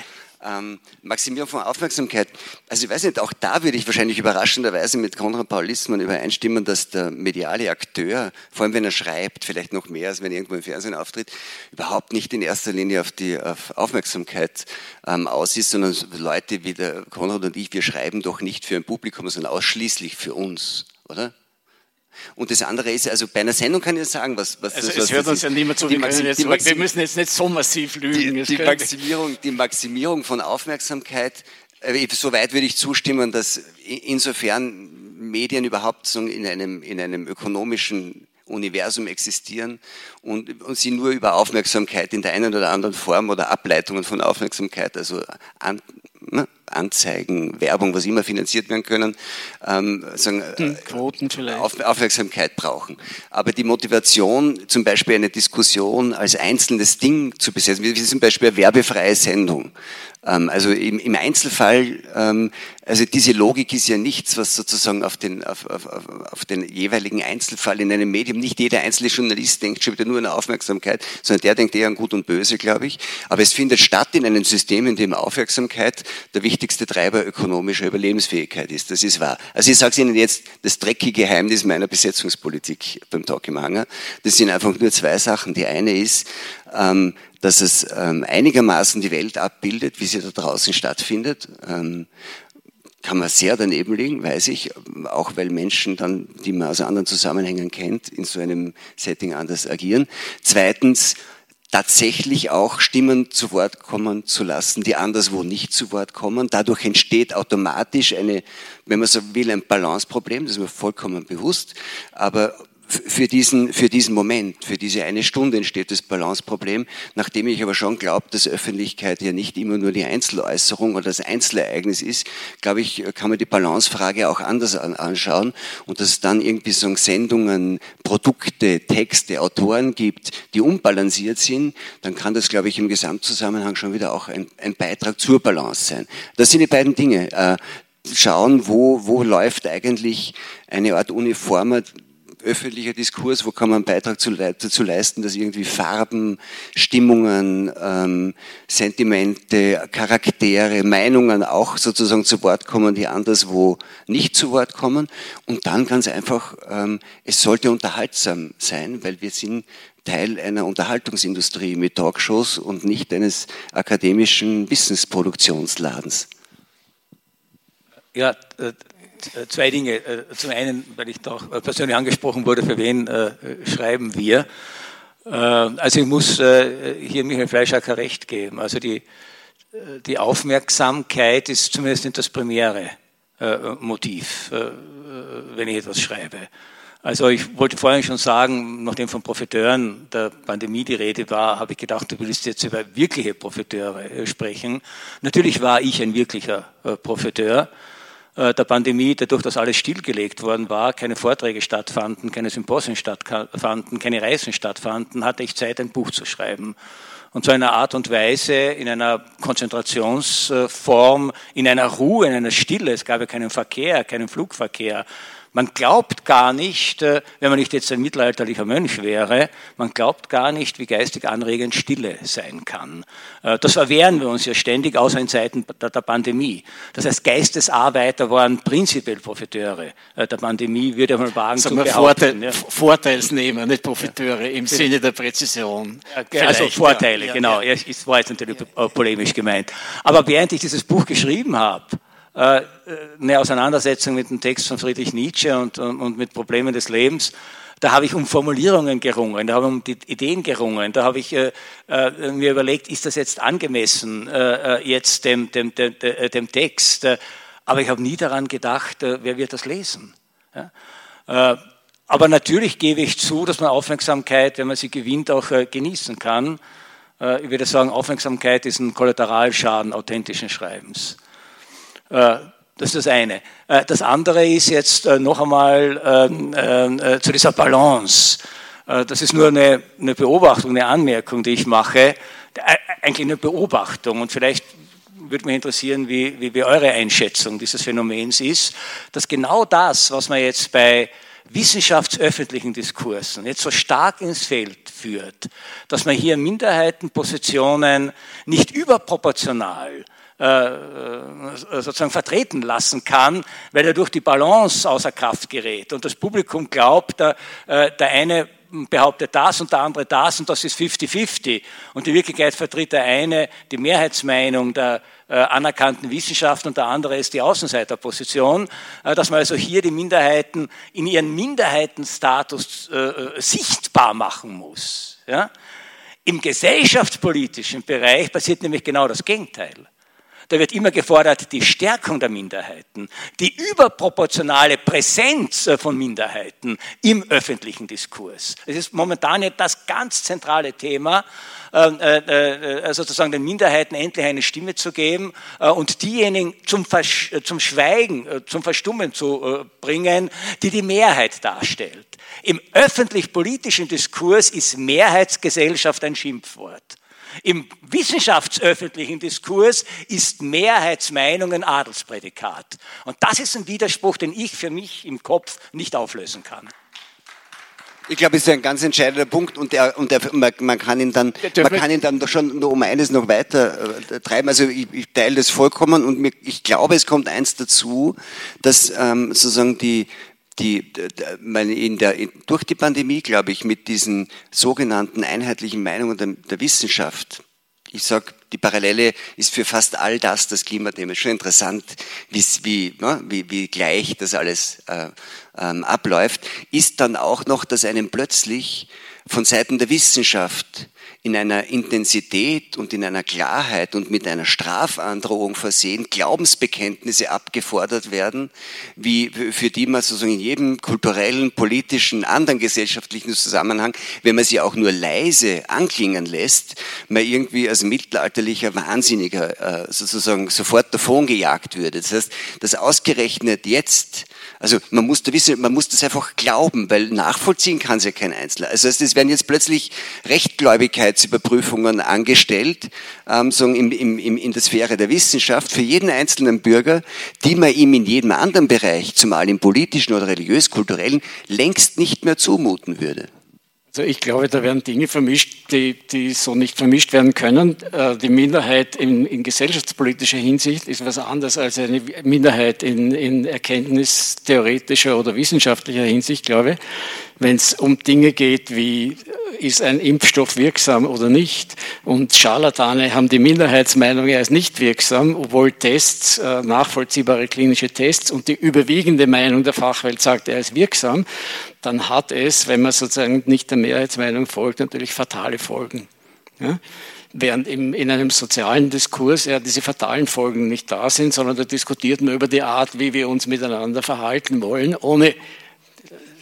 Ähm, Maximierung von Aufmerksamkeit. Also ich weiß nicht, auch da würde ich wahrscheinlich überraschenderweise mit Konrad Paul Lissmann übereinstimmen, dass der mediale Akteur, vor allem wenn er schreibt, vielleicht noch mehr als wenn er irgendwo im Fernsehen auftritt, überhaupt nicht in erster Linie auf die auf Aufmerksamkeit ähm, aus ist, sondern Leute wie der Konrad und ich, wir schreiben doch nicht für ein Publikum, sondern ausschließlich für uns, oder? Und das andere ist, also bei einer Sendung kann ich sagen, was, was also das, was es hört uns ja niemand zu, wir, wir müssen jetzt nicht so massiv lügen. Die, die Maximierung, die Maximierung von Aufmerksamkeit, äh, so weit würde ich zustimmen, dass insofern Medien überhaupt so in einem, in einem ökonomischen Universum existieren und, und sie nur über Aufmerksamkeit in der einen oder anderen Form oder Ableitungen von Aufmerksamkeit, also an, ne, Anzeigen, Werbung, was immer finanziert werden können, ähm, sagen, hm, Quoten vielleicht. Auf, Aufmerksamkeit brauchen. Aber die Motivation, zum Beispiel eine Diskussion als einzelnes Ding zu besetzen, wie zum Beispiel eine werbefreie Sendung, Ähm, also im, im Einzelfall, ähm, also diese Logik ist ja nichts, was sozusagen auf den, auf, auf, auf den jeweiligen Einzelfall in einem Medium, nicht jeder einzelne Journalist denkt schon wieder nur an Aufmerksamkeit, sondern der denkt eher an Gut und Böse, glaube ich. Aber es findet statt in einem System, in dem Aufmerksamkeit der wichtigste Treiber ökonomischer Überlebensfähigkeit ist. Das ist wahr. Also ich sage Ihnen jetzt das dreckige Geheimnis meiner Besetzungspolitik beim Talk im Hanger. Das sind einfach nur zwei Sachen. Die eine ist, ähm, dass es ähm, einigermaßen die Welt abbildet, wie sie da draußen stattfindet. Ähm, kann man sehr daneben liegen, weiß ich, auch weil Menschen dann, die man aus anderen Zusammenhängen kennt, in so einem Setting anders agieren. Zweitens, tatsächlich auch Stimmen zu Wort kommen zu lassen, die anderswo nicht zu Wort kommen. Dadurch entsteht automatisch eine, wenn man so will, ein Balanceproblem, das ist mir vollkommen bewusst. Aber für diesen, für diesen Moment, für diese eine Stunde entsteht das Balanceproblem, nachdem ich aber schon glaube, dass Öffentlichkeit ja nicht immer nur die Einzeläußerung oder das Einzelereignis ist, glaube ich, kann man die Balancefrage auch anders anschauen und dass es dann irgendwie so Sendungen, Produkte, Texte, Autoren gibt, die unbalanciert sind, dann kann das, glaube ich, im Gesamtzusammenhang schon wieder auch ein, ein Beitrag zur Balance sein. Das sind die beiden Dinge. Äh, schauen, wo, wo läuft eigentlich eine Art uniformer öffentlicher Diskurs, wo kann man einen Beitrag zu, dazu leisten, dass irgendwie Farben, Stimmungen, ähm, Sentimente, Charaktere, Meinungen auch sozusagen zu Wort kommen, die anderswo nicht zu Wort kommen. Und dann ganz einfach, ähm, es sollte unterhaltsam sein, weil wir sind Teil einer Unterhaltungsindustrie mit Talkshows und nicht eines akademischen Wissensproduktionsladens. Ja, äh, zwei Dinge. Äh, zum einen, weil ich doch persönlich angesprochen wurde, für wen äh, schreiben wir? Also ich muss hier Michael Fleischacker recht geben. Also die, die Aufmerksamkeit ist zumindest nicht das primäre Motiv, wenn ich etwas schreibe. Also ich wollte vorhin schon sagen, nachdem von Profiteuren der Pandemie die Rede war, habe ich gedacht, du willst jetzt über wirkliche Profiteure sprechen. Natürlich war ich ein wirklicher Profiteur. Äh, der Pandemie, dadurch, dass alles stillgelegt worden war, keine Vorträge stattfanden, keine Symposien stattfanden, keine Reisen stattfanden, hatte ich Zeit, ein Buch zu schreiben. Und zwar in einer Art und Weise, in einer Konzentrationsform, in einer Ruhe, in einer Stille. Es gab ja keinen Verkehr, keinen Flugverkehr. Man glaubt gar nicht, äh, wenn man nicht jetzt ein mittelalterlicher Mönch wäre, man glaubt gar nicht, wie geistig anregend Stille sein kann. Äh, das verwehren wir uns ja ständig, außer in Zeiten der Pandemie. Das heißt, Geistesarbeiter waren prinzipiell Profiteure äh, der Pandemie, würde mal wagen zu behaupten. Vorteil, ja. Vorteilsnehmer, nicht Profiteure ja. im Sinne der Präzision. Also Vorteile, ja. genau. Es war jetzt natürlich polemisch gemeint. Aber während ich dieses Buch geschrieben habe, eine Auseinandersetzung mit dem Text von Friedrich Nietzsche und, und, und mit Problemen des Lebens. Da habe ich um Formulierungen gerungen, da habe ich um die Ideen gerungen, da habe ich äh, äh, mir überlegt, ist das jetzt angemessen, äh, äh jetzt dem, dem, dem, dem Text. Aber ich habe nie daran gedacht, wer wird das lesen. Ja? Aber natürlich gebe ich zu, dass man Aufmerksamkeit, wenn man sie gewinnt, auch genießen kann. Ich würde sagen, Aufmerksamkeit ist ein Kollateralschaden authentischen Schreibens. Äh, das ist das eine. Äh, das andere ist jetzt äh, noch einmal ähm, zu dieser Balance. Das ist nur eine, Beobachtung, eine Anmerkung, die ich mache. Eigentlich eine Beobachtung und vielleicht würde mich interessieren, wie, wie, wie eure Einschätzung dieses Phänomens ist, dass genau das, was man jetzt bei wissenschaftsöffentlichen Diskursen jetzt so stark ins Feld führt, dass man hier Minderheitenpositionen nicht überproportional sozusagen vertreten lassen kann, weil er durch die Balance außer Kraft gerät. Und das Publikum glaubt, der, äh, der eine behauptet das und der andere das und das ist 50-50. Und in Wirklichkeit vertritt der eine die Mehrheitsmeinung der anerkannten Wissenschaft und der andere ist die Außenseiterposition, dass man also hier die Minderheiten in ihren Minderheitenstatus sichtbar machen muss. Im gesellschaftspolitischen Bereich passiert nämlich genau das Gegenteil. Da wird immer gefordert die Stärkung der Minderheiten, die überproportionale Präsenz äh, von Minderheiten im öffentlichen Diskurs. Es ist momentan nicht das ganz zentrale Thema, ähm, äh, äh, sozusagen den Minderheiten endlich eine Stimme zu geben und diejenigen zum, zum Schweigen, zum Verstummen zu bringen, die die Mehrheit darstellt. Im öffentlich-politischen Diskurs ist Mehrheitsgesellschaft ein Schimpfwort. Im wissenschaftsöffentlichen Diskurs ist Mehrheitsmeinung ein Adelsprädikat. Und das ist ein Widerspruch, den ich für mich im Kopf nicht auflösen kann. Ich glaube, es ist ein ganz entscheidender Punkt und, der, und der, man, kann ihn dann, man kann ihn dann schon nur um eines noch weiter äh, treiben. Also ich, ich teile das vollkommen und mir, ich glaube, es kommt eins dazu, dass ähm, sozusagen die, die, in der, durch die Pandemie, glaube ich, mit diesen sogenannten einheitlichen Meinungen der, der Wissenschaft, ich sage, die Parallele ist für fast all das das Klimathema. Schon interessant, wie, ne, wie, wie gleich das alles äh, ähm, abläuft. Ist dann auch noch, dass einem plötzlich von Seiten der Wissenschaft in einer Intensität und in einer Klarheit und mit einer Strafandrohung versehen Glaubensbekenntnisse abgefordert werden, wie für die man sozusagen in jedem kulturellen, politischen, anderen gesellschaftlichen Zusammenhang, wenn man sie auch nur leise anklingen lässt, man irgendwie als mittelalterlicher Wahnsinniger äh, sozusagen sofort davongejagt würde. Das heißt, dass ausgerechnet jetzt also man muss, da wissen, man muss das einfach glauben, weil nachvollziehen kann es ja kein Einzelner. Also es werden jetzt plötzlich Rechtgläubigkeitsüberprüfungen angestellt, ähm, so im, im, in der Sphäre der Wissenschaft für jeden einzelnen Bürger, die man ihm in jedem anderen Bereich, zumal im politischen oder religiös-kulturellen, längst nicht mehr zumuten würde. Also ich glaube, da werden Dinge vermischt, die, die so nicht vermischt werden können. Äh, die Minderheit in, in gesellschaftspolitischer Hinsicht ist was anderes als eine Minderheit in, in erkenntnistheoretischer oder wissenschaftlicher Hinsicht, glaube ich. Wenn es um Dinge geht wie ist ein Impfstoff wirksam oder nicht. Und Scharlatane haben die Minderheitsmeinung, er ist nicht wirksam, obwohl Tests, äh, nachvollziehbare klinische Tests und die überwiegende Meinung der Fachwelt sagt, er ist wirksam, dann hat es, wenn man sozusagen nicht der Mehrheitsmeinung folgt, natürlich fatale Folgen. Ja? Während im, in einem sozialen Diskurs ja diese fatalen Folgen nicht da sind, sondern da diskutiert man über die Art, wie wir uns miteinander verhalten wollen, ohne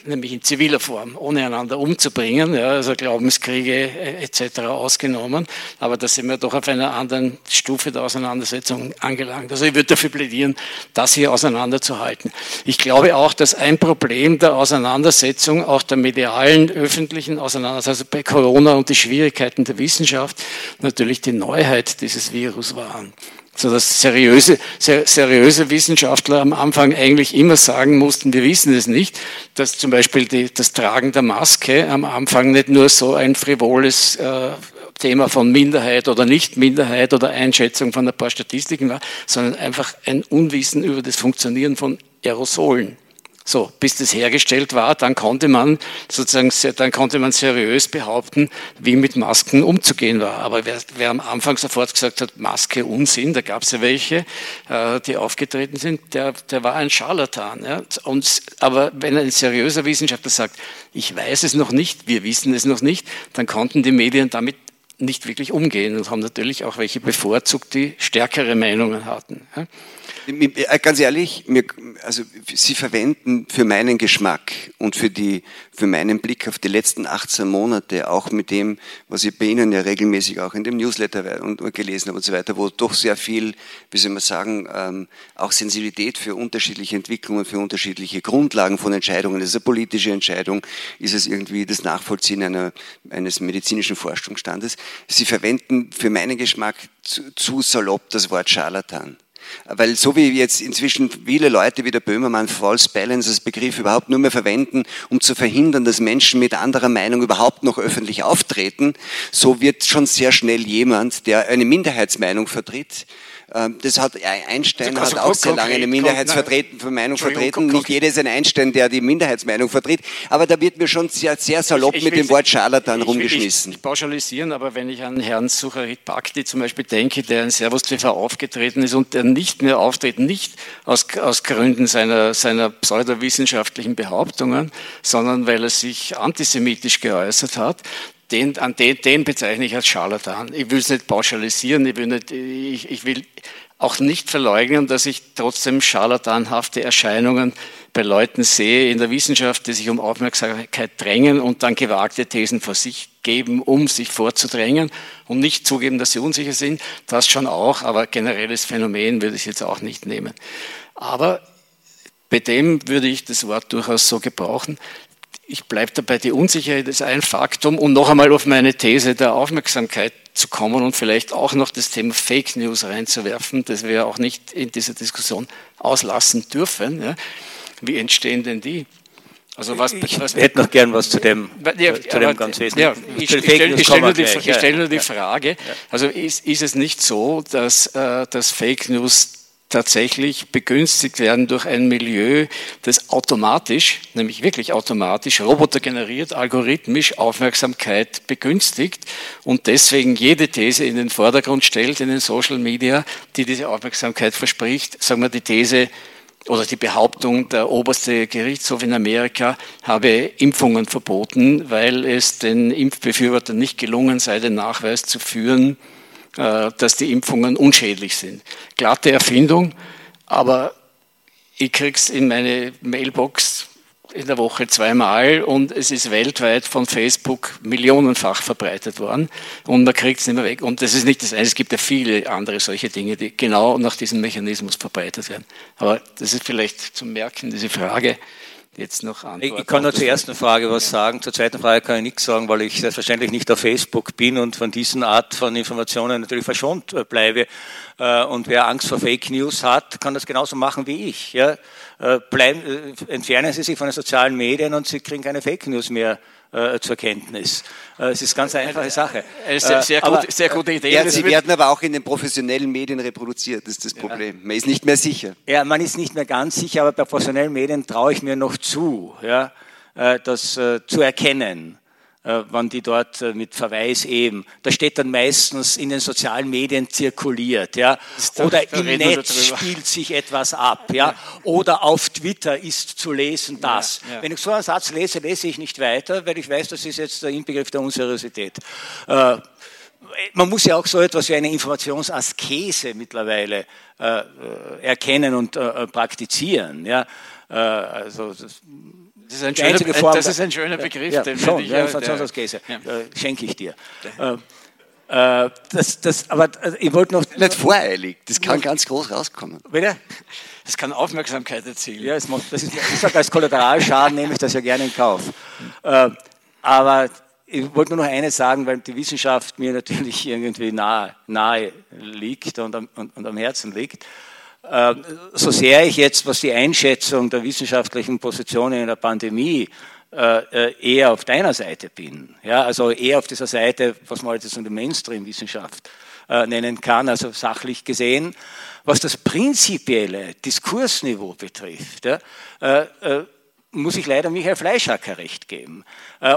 nämlich in ziviler Form, ohne einander umzubringen, ja, also Glaubenskriege äh, etc. ausgenommen. Aber da sind wir doch auf einer anderen Stufe der Auseinandersetzung angelangt. Also ich würde dafür plädieren, das hier auseinanderzuhalten. Ich glaube auch, dass ein Problem der Auseinandersetzung, auch der medialen, öffentlichen Auseinandersetzung, also bei Corona und die Schwierigkeiten der Wissenschaft, natürlich die Neuheit dieses Virus waren so dass seriöse, ser, seriöse Wissenschaftler am Anfang eigentlich immer sagen mussten, wir wissen es nicht, dass zum Beispiel die, das Tragen der Maske am Anfang nicht nur so ein frivoles äh, Thema von Minderheit oder Nicht-Minderheit oder Einschätzung von ein paar Statistiken war, sondern einfach ein Unwissen über das Funktionieren von Aerosolen. So, bis das hergestellt war, dann konnte man sozusagen, dann konnte man seriös behaupten, wie mit Masken umzugehen war. Aber wer, wer am Anfang sofort gesagt hat, Maske Unsinn, da gab es ja welche, äh, die aufgetreten sind, der, der war ein Scharlatan. Ja? Und, aber wenn ein seriöser Wissenschaftler sagt, ich weiß es noch nicht, wir wissen es noch nicht, dann konnten die Medien damit nicht wirklich umgehen und haben natürlich auch welche bevorzugt, die stärkere Meinungen hatten. Ja? Äh, ganz ehrlich, mir, also Sie verwenden für meinen Geschmack und für, die, für meinen Blick auf die letzten 18 Monate, auch mit dem, was ich bei Ihnen ja regelmäßig auch in dem Newsletter gelesen habe und so weiter, wo doch sehr viel, wie soll man sagen, ähm, auch Sensibilität für unterschiedliche Entwicklungen, für unterschiedliche Grundlagen von Entscheidungen. Ist es eine politische Entscheidung? Ist es irgendwie das Nachvollziehen einer, eines medizinischen Forschungsstandes? Sie verwenden für meinen Geschmack zu, zu salopp das Wort Scharlatan. Weil so wie jetzt inzwischen viele Leute wie der Böhmermann False Balance als Begriff überhaupt nur mehr verwenden, um zu verhindern, dass Menschen mit anderer Meinung überhaupt noch öffentlich auftreten, so wird schon sehr schnell jemand, der eine Minderheitsmeinung vertritt, das hat Einstein also, hat auch sehr lange eine Minderheitsmeinung vertreten. Nicht jeder ist ein Einstein, der die Minderheitsmeinung vertritt. Aber da wird mir schon sehr, sehr salopp ich, ich mit dem Wort Scharlatan ich rumgeschmissen. Ich, ich pauschalisieren, aber wenn ich an Herrn Sucharit Bhakti zum Beispiel denke, der in Servus TV aufgetreten ist und der nicht mehr auftritt, nicht aus, aus Gründen seiner, seiner pseudowissenschaftlichen Behauptungen, sondern weil er sich antisemitisch geäußert hat, den, an den, den bezeichne ich als Scharlatan. Ich will es nicht pauschalisieren, ich will, nicht, ich, ich will auch nicht verleugnen, dass ich trotzdem scharlatanhafte Erscheinungen bei Leuten sehe in der Wissenschaft, die sich um Aufmerksamkeit drängen und dann gewagte Thesen vor sich geben, um sich vorzudrängen und nicht zugeben, dass sie unsicher sind. Das schon auch, aber generelles Phänomen würde ich jetzt auch nicht nehmen. Aber bei dem würde ich das Wort durchaus so gebrauchen ich bleibe dabei, die Unsicherheit ist ein Faktum. Und noch einmal auf meine These der Aufmerksamkeit zu kommen und vielleicht auch noch das Thema Fake News reinzuwerfen, das wir auch nicht in dieser Diskussion auslassen dürfen. Ja. Wie entstehen denn die? Also was, ich was, hätte noch gern was zu dem, ja, zu dem ganz Wesentlichen. Ja, ich, ich stelle stell nur die, ich stell nur die Frage, also ist, ist, es nicht so, dass, äh, dass Fake News tatsächlich begünstigt werden durch ein Milieu, das automatisch, nämlich wirklich automatisch, robotergeneriert, algorithmisch Aufmerksamkeit begünstigt und deswegen jede These in den Vordergrund stellt in den Social Media, die diese Aufmerksamkeit verspricht, sagen wir die These, oder die Behauptung, der oberste Gerichtshof in Amerika habe Impfungen verboten, weil es den Impfbefürwortern nicht gelungen sei, den Nachweis zu führen, dass die Impfungen unschädlich sind. Glatte Erfindung, aber ich krieg's in meine Mailbox in der Woche zweimal und es ist weltweit von Facebook millionenfach verbreitet worden und man kriegt es nicht mehr weg. Und das ist nicht das Einzige, es gibt ja viele andere solche Dinge, die genau nach diesem Mechanismus verbreitet werden. Aber das ist vielleicht zum Merken, diese Frage, jetzt noch antworten. Ich kann nur zur ersten Frage was sagen. Zur zweiten Frage kann ich nichts sagen, weil ich selbstverständlich nicht auf Facebook bin und von diesen Art von Informationen natürlich verschont äh, bleibe. Äh, und wer Angst vor Fake News hat, kann das genauso machen wie ich. Ja? Äh, bleiben, entfernen Sie sich von den sozialen Medien und Sie kriegen keine Fake News mehr äh, zur Kenntnis. Äh, es ist ganz eine einfache Sache. Eine sehr, sehr, aber, gut, sehr gute Idee. Ja, sie werden aber auch in den professionellen Medien reproduziert, das ist das Problem. Man ist nicht mehr sicher. Ja, man ist nicht mehr ganz sicher, aber bei professionellen Medien traue ich mir noch zu, ja, äh, das zu erkennen äh, wann die dort äh, mit Verweis eben, da steht dann meistens in den sozialen Medien zirkuliert, ja, oder im Netz spielt sich etwas ab, ja, oder auf Twitter ist zu lesen das. Ja, ja. Wenn ich so einen Satz lese, lese ich nicht weiter, weil ich weiß, das ist jetzt der Inbegriff der Unseriosität. Äh, man muss ja auch so etwas wie eine Informationsaskese mittlerweile äh, erkennen und äh, praktizieren. Ja? Also das, das ist ein, schöner, Form, das ist ein schöner Begriff. Ja, den schon, ich, ja, Informationskäse. Ja. Äh, schenke ich dir. Äh, äh, das, das, aber äh, ich wollte noch... Nicht voreilig, das kann ganz groß rauskommen. Bitte? Das kann Aufmerksamkeit erzielen. Ja, das ist, ich sage, als Kollateralschaden nehme ich das ja gerne in Kauf. Äh, aber ich wollte nur noch eines sagen, weil die Wissenschaft mir natürlich irgendwie nahe, nahe liegt und am, und, und am Herzen liegt. Ähm, so sehr ich jetzt, was die Einschätzung der wissenschaftlichen Positionen in der Pandemie äh, äh, eher auf deiner Seite bin, ja, also eher auf dieser Seite, was man jetzt in der Mainstream-Wissenschaft äh, nennen kann, also sachlich gesehen, was das prinzipielle Diskursniveau betrifft, ja, muss ich leider Michael Fleischacker recht geben.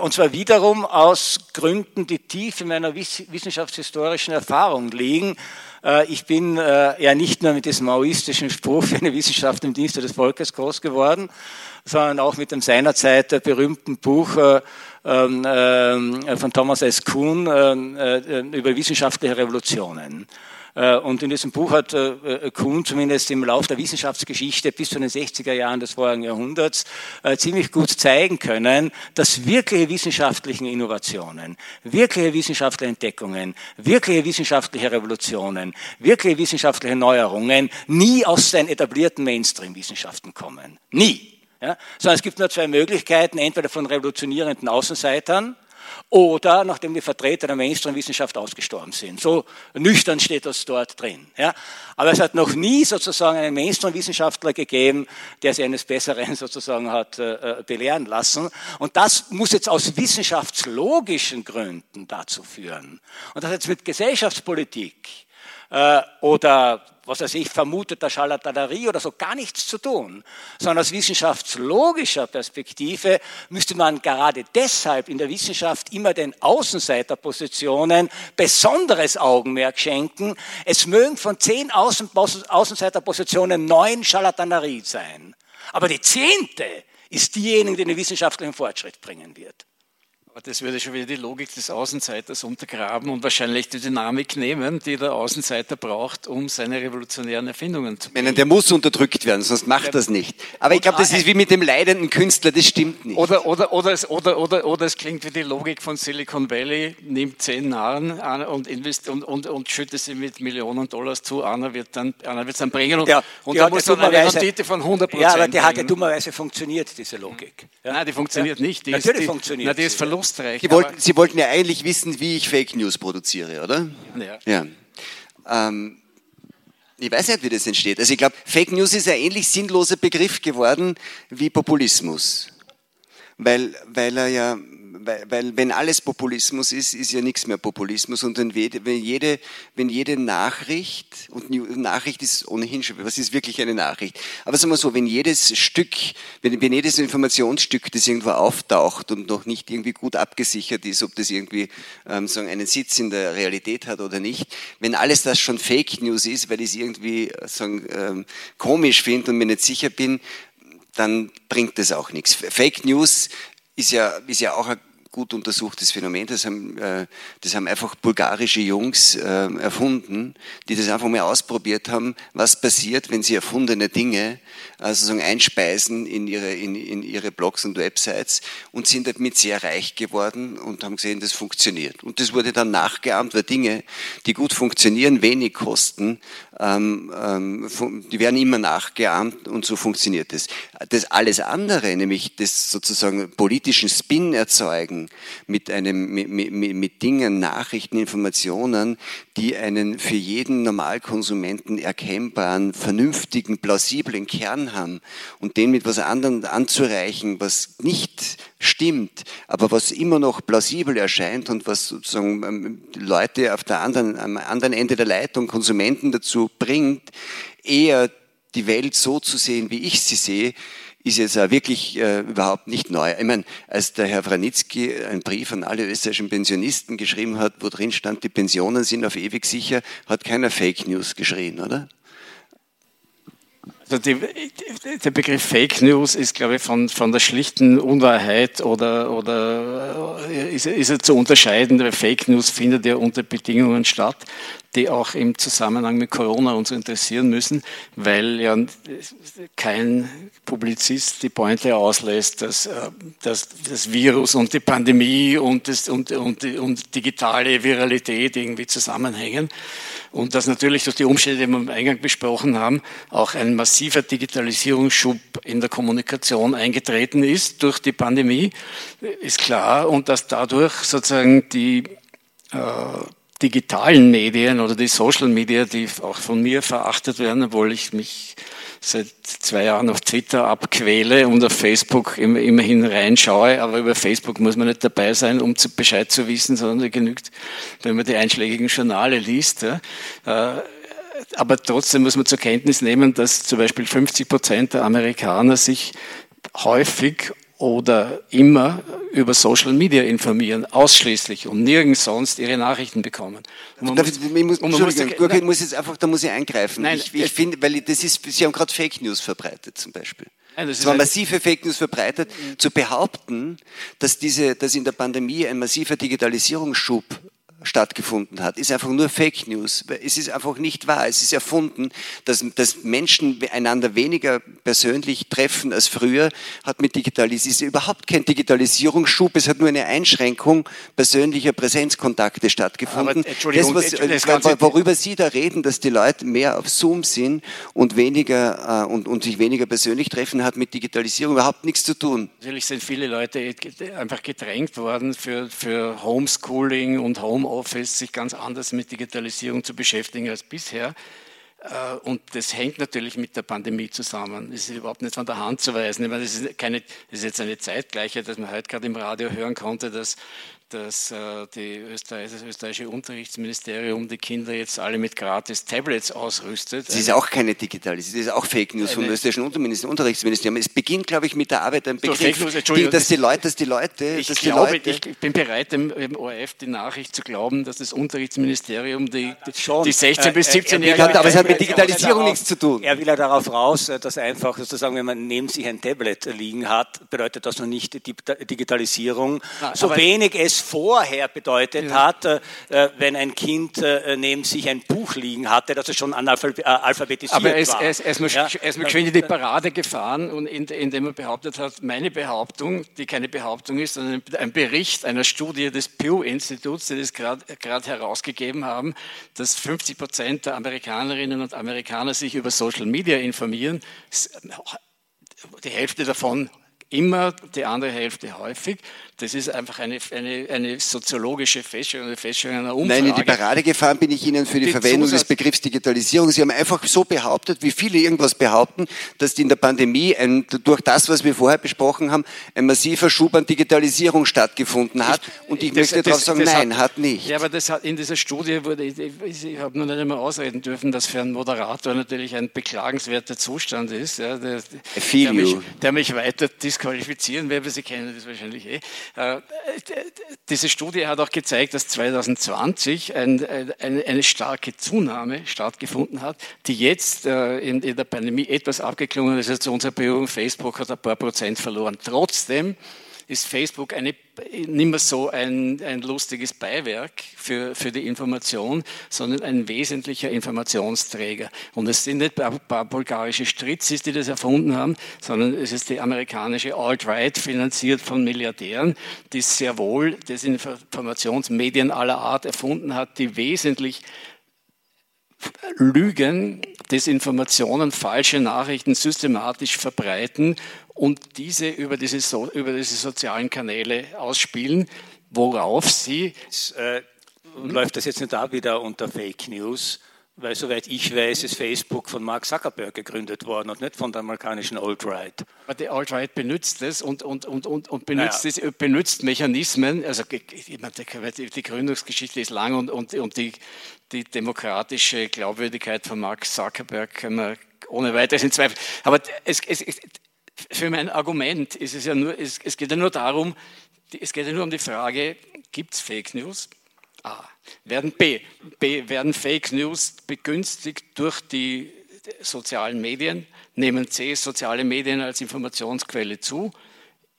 Und zwar wiederum aus Gründen, die tief in meiner wissenschaftshistorischen Erfahrung liegen, äh, ich bin äh, ja nicht nur mit diesem maoistischen Spruch für eine Wissenschaft im Dienste des Volkes groß geworden, sondern auch mit dem seinerzeit berühmten Buch äh, ähm, von Thomas S. Kuhn über wissenschaftliche Revolutionen. Äh, und in diesem Buch hat äh, äh, Kuhn zumindest im Lauf der Wissenschaftsgeschichte bis zu den 60er Jahren des vorigen Jahrhunderts ziemlich gut zeigen können, dass wirkliche wissenschaftliche Innovationen, wirkliche wissenschaftliche Entdeckungen, wirkliche wissenschaftliche Revolutionen, wirkliche wissenschaftliche Neuerungen nie aus den etablierten Mainstream-Wissenschaften kommen. Nie. Ja? Sondern es gibt nur zwei Möglichkeiten, entweder von revolutionierenden Außenseitern, oder nachdem die Vertreter der Mainstream-Wissenschaft ausgestorben sind. So nüchtern steht das dort drin. Ja. Aber es hat noch nie sozusagen einen Mainstream-Wissenschaftler gegeben, der sich eines Besseren sozusagen hat äh, äh, belehren lassen. Und das muss jetzt aus wissenschaftslogischen Gründen dazu führen. Und das hat jetzt mit Gesellschaftspolitik äh, oder was weiß ich, vermuteter Scharlatanerie oder so gar nichts zu tun, sondern aus wissenschaftslogischer Perspektive müsste man gerade deshalb in der Wissenschaft immer den Außenseiterpositionen besonderes Augenmerk schenken. Es mögen von zehn Außen Außenseiterpositionen neun Scharlatanerie sein, aber die zehnte ist diejenige, die den wissenschaftlichen Fortschritt bringen wird. Das würde schon wieder die Logik des Außenseiters untergraben und wahrscheinlich die Dynamik nehmen, die der Außenseiter braucht, um seine revolutionären Erfindungen zu bringen. Der muss unterdrückt werden, sonst macht das nicht. Aber ich glaube, das ist wie mit dem leidenden Künstler, das stimmt nicht. Oder, oder, oder, es, oder, oder, oder es klingt wie die Logik von Silicon Valley, nimmt zehn Narren und, invest, und, und, und schüttet sie mit Millionen Dollars zu, einer wird dann, einer wird es dann bringen und, ja, und da muss dann eine Rendite von 100% Ja, aber die hat ja dummerweise funktioniert, diese Logik. Ja? Nein, die funktioniert ja. nicht. Die Natürlich ist, die, funktioniert na, die ist Verlust Österreich. Sie wollten, Sie wollten ja eigentlich wissen, wie ich Fake News produziere, oder? Ja. ja. Ähm, ich weiß nicht, wie das entsteht. Also ich glaube, Fake News ist ein ähnlich sinnloser Begriff geworden wie Populismus. Weil, weil er ja weil, weil wenn alles Populismus ist, ist ja nichts mehr Populismus. Und wenn jede, wenn jede Nachricht, und Nachricht ist ohnehin schon, was ist wirklich eine Nachricht? Aber sagen wir so, wenn jedes Stück, wenn, wenn jedes Informationsstück, das irgendwo auftaucht und noch nicht irgendwie gut abgesichert ist, ob das irgendwie ähm, sagen, einen Sitz in der Realität hat oder nicht, wenn alles das schon Fake News ist, weil ich es irgendwie sagen, ähm, komisch finde und mir nicht sicher bin, dann bringt das auch nichts. Fake News ist ja, ist ja auch ein gut untersuchtes Phänomen. Das haben, äh, das haben einfach bulgarische Jungs äh, erfunden, die das einfach mal ausprobiert haben, was passiert, wenn sie erfundene Dinge also sozusagen einspeisen in ihre, in, in ihre Blogs und Websites und sind damit sehr reich geworden und haben gesehen, das funktioniert. Und das wurde dann nachgeahmt, weil Dinge, die gut funktionieren, wenig kosten, ähm, ähm, die werden immer nachgeahmt und so funktioniert es. Das. das alles andere, nämlich das sozusagen politischen Spin erzeugen mit einem, mit, mit, mit Dingen, Nachrichten, Informationen, die einen für jeden Normalkonsumenten erkennbaren, vernünftigen, plausiblen Kern haben und den mit was anderem anzureichen, was nicht stimmt, aber was immer noch plausibel erscheint und was sozusagen ähm, Leute auf der anderen, am anderen Ende der Leitung, Konsumenten dazu bringt, eher die Welt so zu sehen, wie ich sie sehe, ist jetzt auch wirklich äh, überhaupt nicht neu. Ich meine, als der Herr Franitzky einen Brief an alle österreichischen Pensionisten geschrieben hat, wo drin stand, die Pensionen sind auf ewig sicher, hat keiner Fake News geschrien, oder? Also die, der Begriff Fake News ist, glaube ich, von, von der schlichten Unwahrheit oder, oder äh, ist, ist er zu unterscheiden, weil Fake News findet ja unter Bedingungen statt, die auch im Zusammenhang mit Corona uns interessieren müssen, weil ja kein Publizist die Pointe auslässt, dass, äh, dass das Virus und die Pandemie und, das, und, und, und digitale Viralität irgendwie zusammenhängen und dass natürlich durch die Umstände, die wir am Eingang besprochen haben, auch ein massiver Digitalisierungsschub in der Kommunikation eingetreten ist durch die Pandemie, ist klar. Und dass dadurch sozusagen die äh, digitalen Medien oder die Social Media, die auch von mir verachtet werden, obwohl ich mich seit zwei Jahren auf Twitter abquäle und auf Facebook immerhin reinschaue, aber über Facebook muss man nicht dabei sein, um zu Bescheid zu wissen, sondern genügt, wenn man die einschlägigen Journale liest. Äh, aber trotzdem muss man zur Kenntnis nehmen, dass zum Beispiel 50 Prozent der Amerikaner sich häufig oder immer über Social Media informieren, ausschließlich und nirgends sonst ihre Nachrichten bekommen. Und Darf, ich, muss, und muss, muss jetzt einfach, da muss ich eingreifen. Nein, ich, ich finde, weil das ist, Sie haben gerade Fake News verbreitet zum Beispiel. Nein, das es waren massive Fake News verbreitet. Zu behaupten, dass, diese, dass in der Pandemie ein massiver Digitalisierungsschub stattgefunden hat, ist einfach nur Fake News. Es ist einfach nicht wahr. Es ist erfunden, dass, dass Menschen einander weniger persönlich treffen als früher, hat mit Digitalisierung, ist überhaupt kein Digitalisierungsschub, es hat nur eine Einschränkung persönlicher Präsenzkontakte stattgefunden. Das, was, das worüber Sie da reden, dass die Leute mehr auf Zoom sind und weniger äh, und, und sich weniger persönlich treffen, hat mit Digitalisierung überhaupt nichts zu tun. Natürlich sind viele Leute einfach gedrängt worden für, für Homeschooling und Home Homeoffice sich ganz anders mit Digitalisierung zu beschäftigen als bisher. Äh, und das hängt natürlich mit der Pandemie zusammen. Das ist überhaupt nicht von der Hand zu weisen. Ich meine, das, ist keine, das ist jetzt eine Zeitgleiche, dass man heute gerade im Radio hören konnte, dass dass äh, die Österreich, das österreichische Unterrichtsministerium die Kinder jetzt alle mit gratis Tablets ausrüstet. Das ist auch keine Digitalisierung, das ist auch Fake News vom österreichischen Unterrichtsministerium. Es beginnt, glaube ich, mit der Arbeit ein Begriff, so, News, dass die Leute, dass die Leute, ich, dass die glaube, Leute ich bin bereit, dem, dem, ORF die Nachricht zu glauben, dass das Unterrichtsministerium die, die, die 16 bis 17-Jährigen... aber es hat mit Digitalisierung darauf, nichts zu tun. Er will ja darauf raus, dass einfach sozusagen, wenn man neben sich ein Tablet liegen hat, bedeutet das noch nicht die Digitalisierung. Na, so wenig es es vorher bedeutet ja. hat, äh, äh, wenn ein Kind äh, neben sich ein Buch liegen hatte, dass es schon alphabetisiert Aber er ist, war. Er ist, er ist, ja? er ist geschwind in die Parade gefahren und in, indem er behauptet hat, meine Behauptung, die keine Behauptung ist, sondern ein Bericht einer Studie des Pew-Instituts, die das gerade herausgegeben haben, dass 50 Prozent der Amerikanerinnen und Amerikaner sich über Social Media informieren. Die Hälfte davon immer, die andere Hälfte häufig. Das ist einfach eine, eine, eine soziologische Feststellung, eine Feststellung einer Umfrage. Nein, in die Parade gefahren bin ich Ihnen für die, die Verwendung Zusatz des Begriffs Digitalisierung. Sie haben einfach so behauptet, wie viele irgendwas behaupten, dass in der Pandemie ein, durch das, was wir vorher besprochen haben, ein massiver Schub an Digitalisierung stattgefunden hat. Ich, Und ich das, möchte darauf sagen, nein, hat, hat, nicht. Ja, aber das hat, in dieser Studie wurde, ich, ich, habe noch nicht einmal ausreden dürfen, dass für einen Moderator natürlich ein beklagenswerter Zustand ist, ja, der, der, mich, der mich weiter disqualifizieren werde. Sie kennen das wahrscheinlich eh. Äh, diese Studie hat auch gezeigt, dass 2020 ein, eine, eine, starke Zunahme stattgefunden hat, die jetzt äh, in, in, der Pandemie etwas abgeklungen ist. Also unser Berührung Facebook hat ein paar Prozent verloren. Trotzdem ist Facebook eine, nicht mehr so ein, ein lustiges Beiwerk für, für die Information, sondern ein wesentlicher Informationsträger. Und es sind nicht ein paar bulgarische Stritzis, die das erfunden haben, sondern es ist die amerikanische Alt-Right, finanziert von Milliardären, die sehr wohl Desinformationsmedien aller Art erfunden hat, die wesentlich Lügen, Desinformationen, falsche Nachrichten systematisch verbreiten und diese über diese, so über diese sozialen Kanäle ausspielen, worauf sie. Äh, läuft das jetzt nicht da wieder unter Fake News? Weil soweit ich weiß, ist Facebook von Mark Zuckerberg gegründet worden und nicht von der amerikanischen Alt-Right. Aber die Alt-Right benutzt es und, und, und, und, und benutzt, naja. es, benutzt Mechanismen. Also die Gründungsgeschichte ist lang und, und, und die, die demokratische Glaubwürdigkeit von Mark Zuckerberg kann man ohne weiteres in Zweifel. Aber es, es, für mein Argument ist es ja nur, es, es geht ja nur darum, es geht ja nur um die Frage, gibt es Fake News? A. Werden B, B. Werden Fake News begünstigt durch die sozialen Medien? Nehmen C. Soziale Medien als Informationsquelle zu?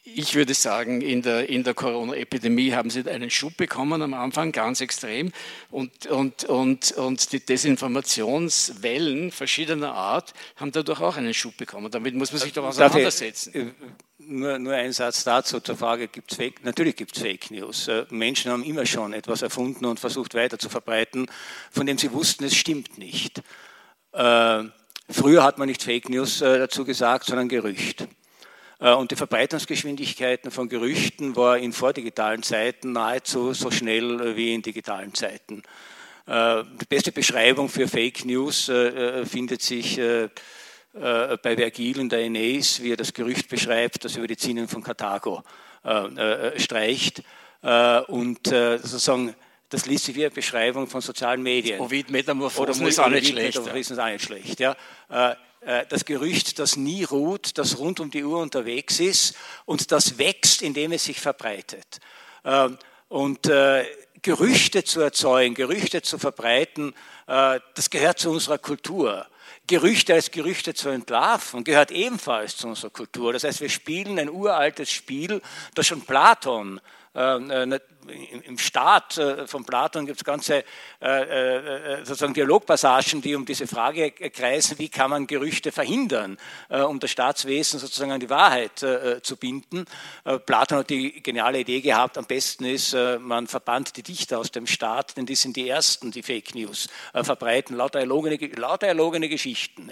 Ich würde sagen, in der, in der Corona-Epidemie haben sie einen Schub bekommen am Anfang, ganz extrem. Und, und, und, und die Desinformationswellen verschiedener Art haben dadurch auch einen Schub bekommen. Damit muss man sich doch auseinandersetzen. Äh, nur, nur ein Satz dazu zur Frage, gibt es Fake? Natürlich gibt es Fake News. Äh, Menschen haben immer schon etwas erfunden und versucht weiter zu verbreiten, von dem sie wussten, es stimmt nicht. Äh, früher hat man nicht Fake News dazu gesagt, sondern Gerücht. Und die Verbreitungsgeschwindigkeiten von Gerüchten war in vordigitalen Zeiten nahezu so schnell wie in digitalen Zeiten. Die beste Beschreibung für Fake News findet sich äh, bei Vergil in der Aeneis, wie er das Gerücht beschreibt, das über die Zinnen von Karthago äh, äh, streicht. und sozusagen das liest sich wie eine Beschreibung von sozialen Medien. Ovid Metamorphosen ist auch nicht schlecht. Metamorphosen ist auch nicht schlecht, ja. Das Gerücht, das nie ruht, das rund um die Uhr unterwegs ist und das wächst, indem es sich verbreitet. Und Gerüchte zu erzeugen, Gerüchte zu verbreiten, das gehört zu unserer Kultur. Gerüchte als Gerüchte zu entlarven, gehört ebenfalls zu unserer Kultur. Das heißt, wir spielen ein uraltes Spiel, das schon Platon äh, äh im Staat äh, von Platon gibt es ganze äh, sozusagen Dialogpassagen, die um diese Frage kreisen, wie kann man Gerüchte verhindern, um das Staatswesen sozusagen an die Wahrheit zu binden. Platon hat die geniale Idee gehabt, am besten ist, man verbannt die Dichter aus dem Staat, denn die sind die Ersten, die Fake News verbreiten, lauter erlogene, lauter erlogene Geschichten.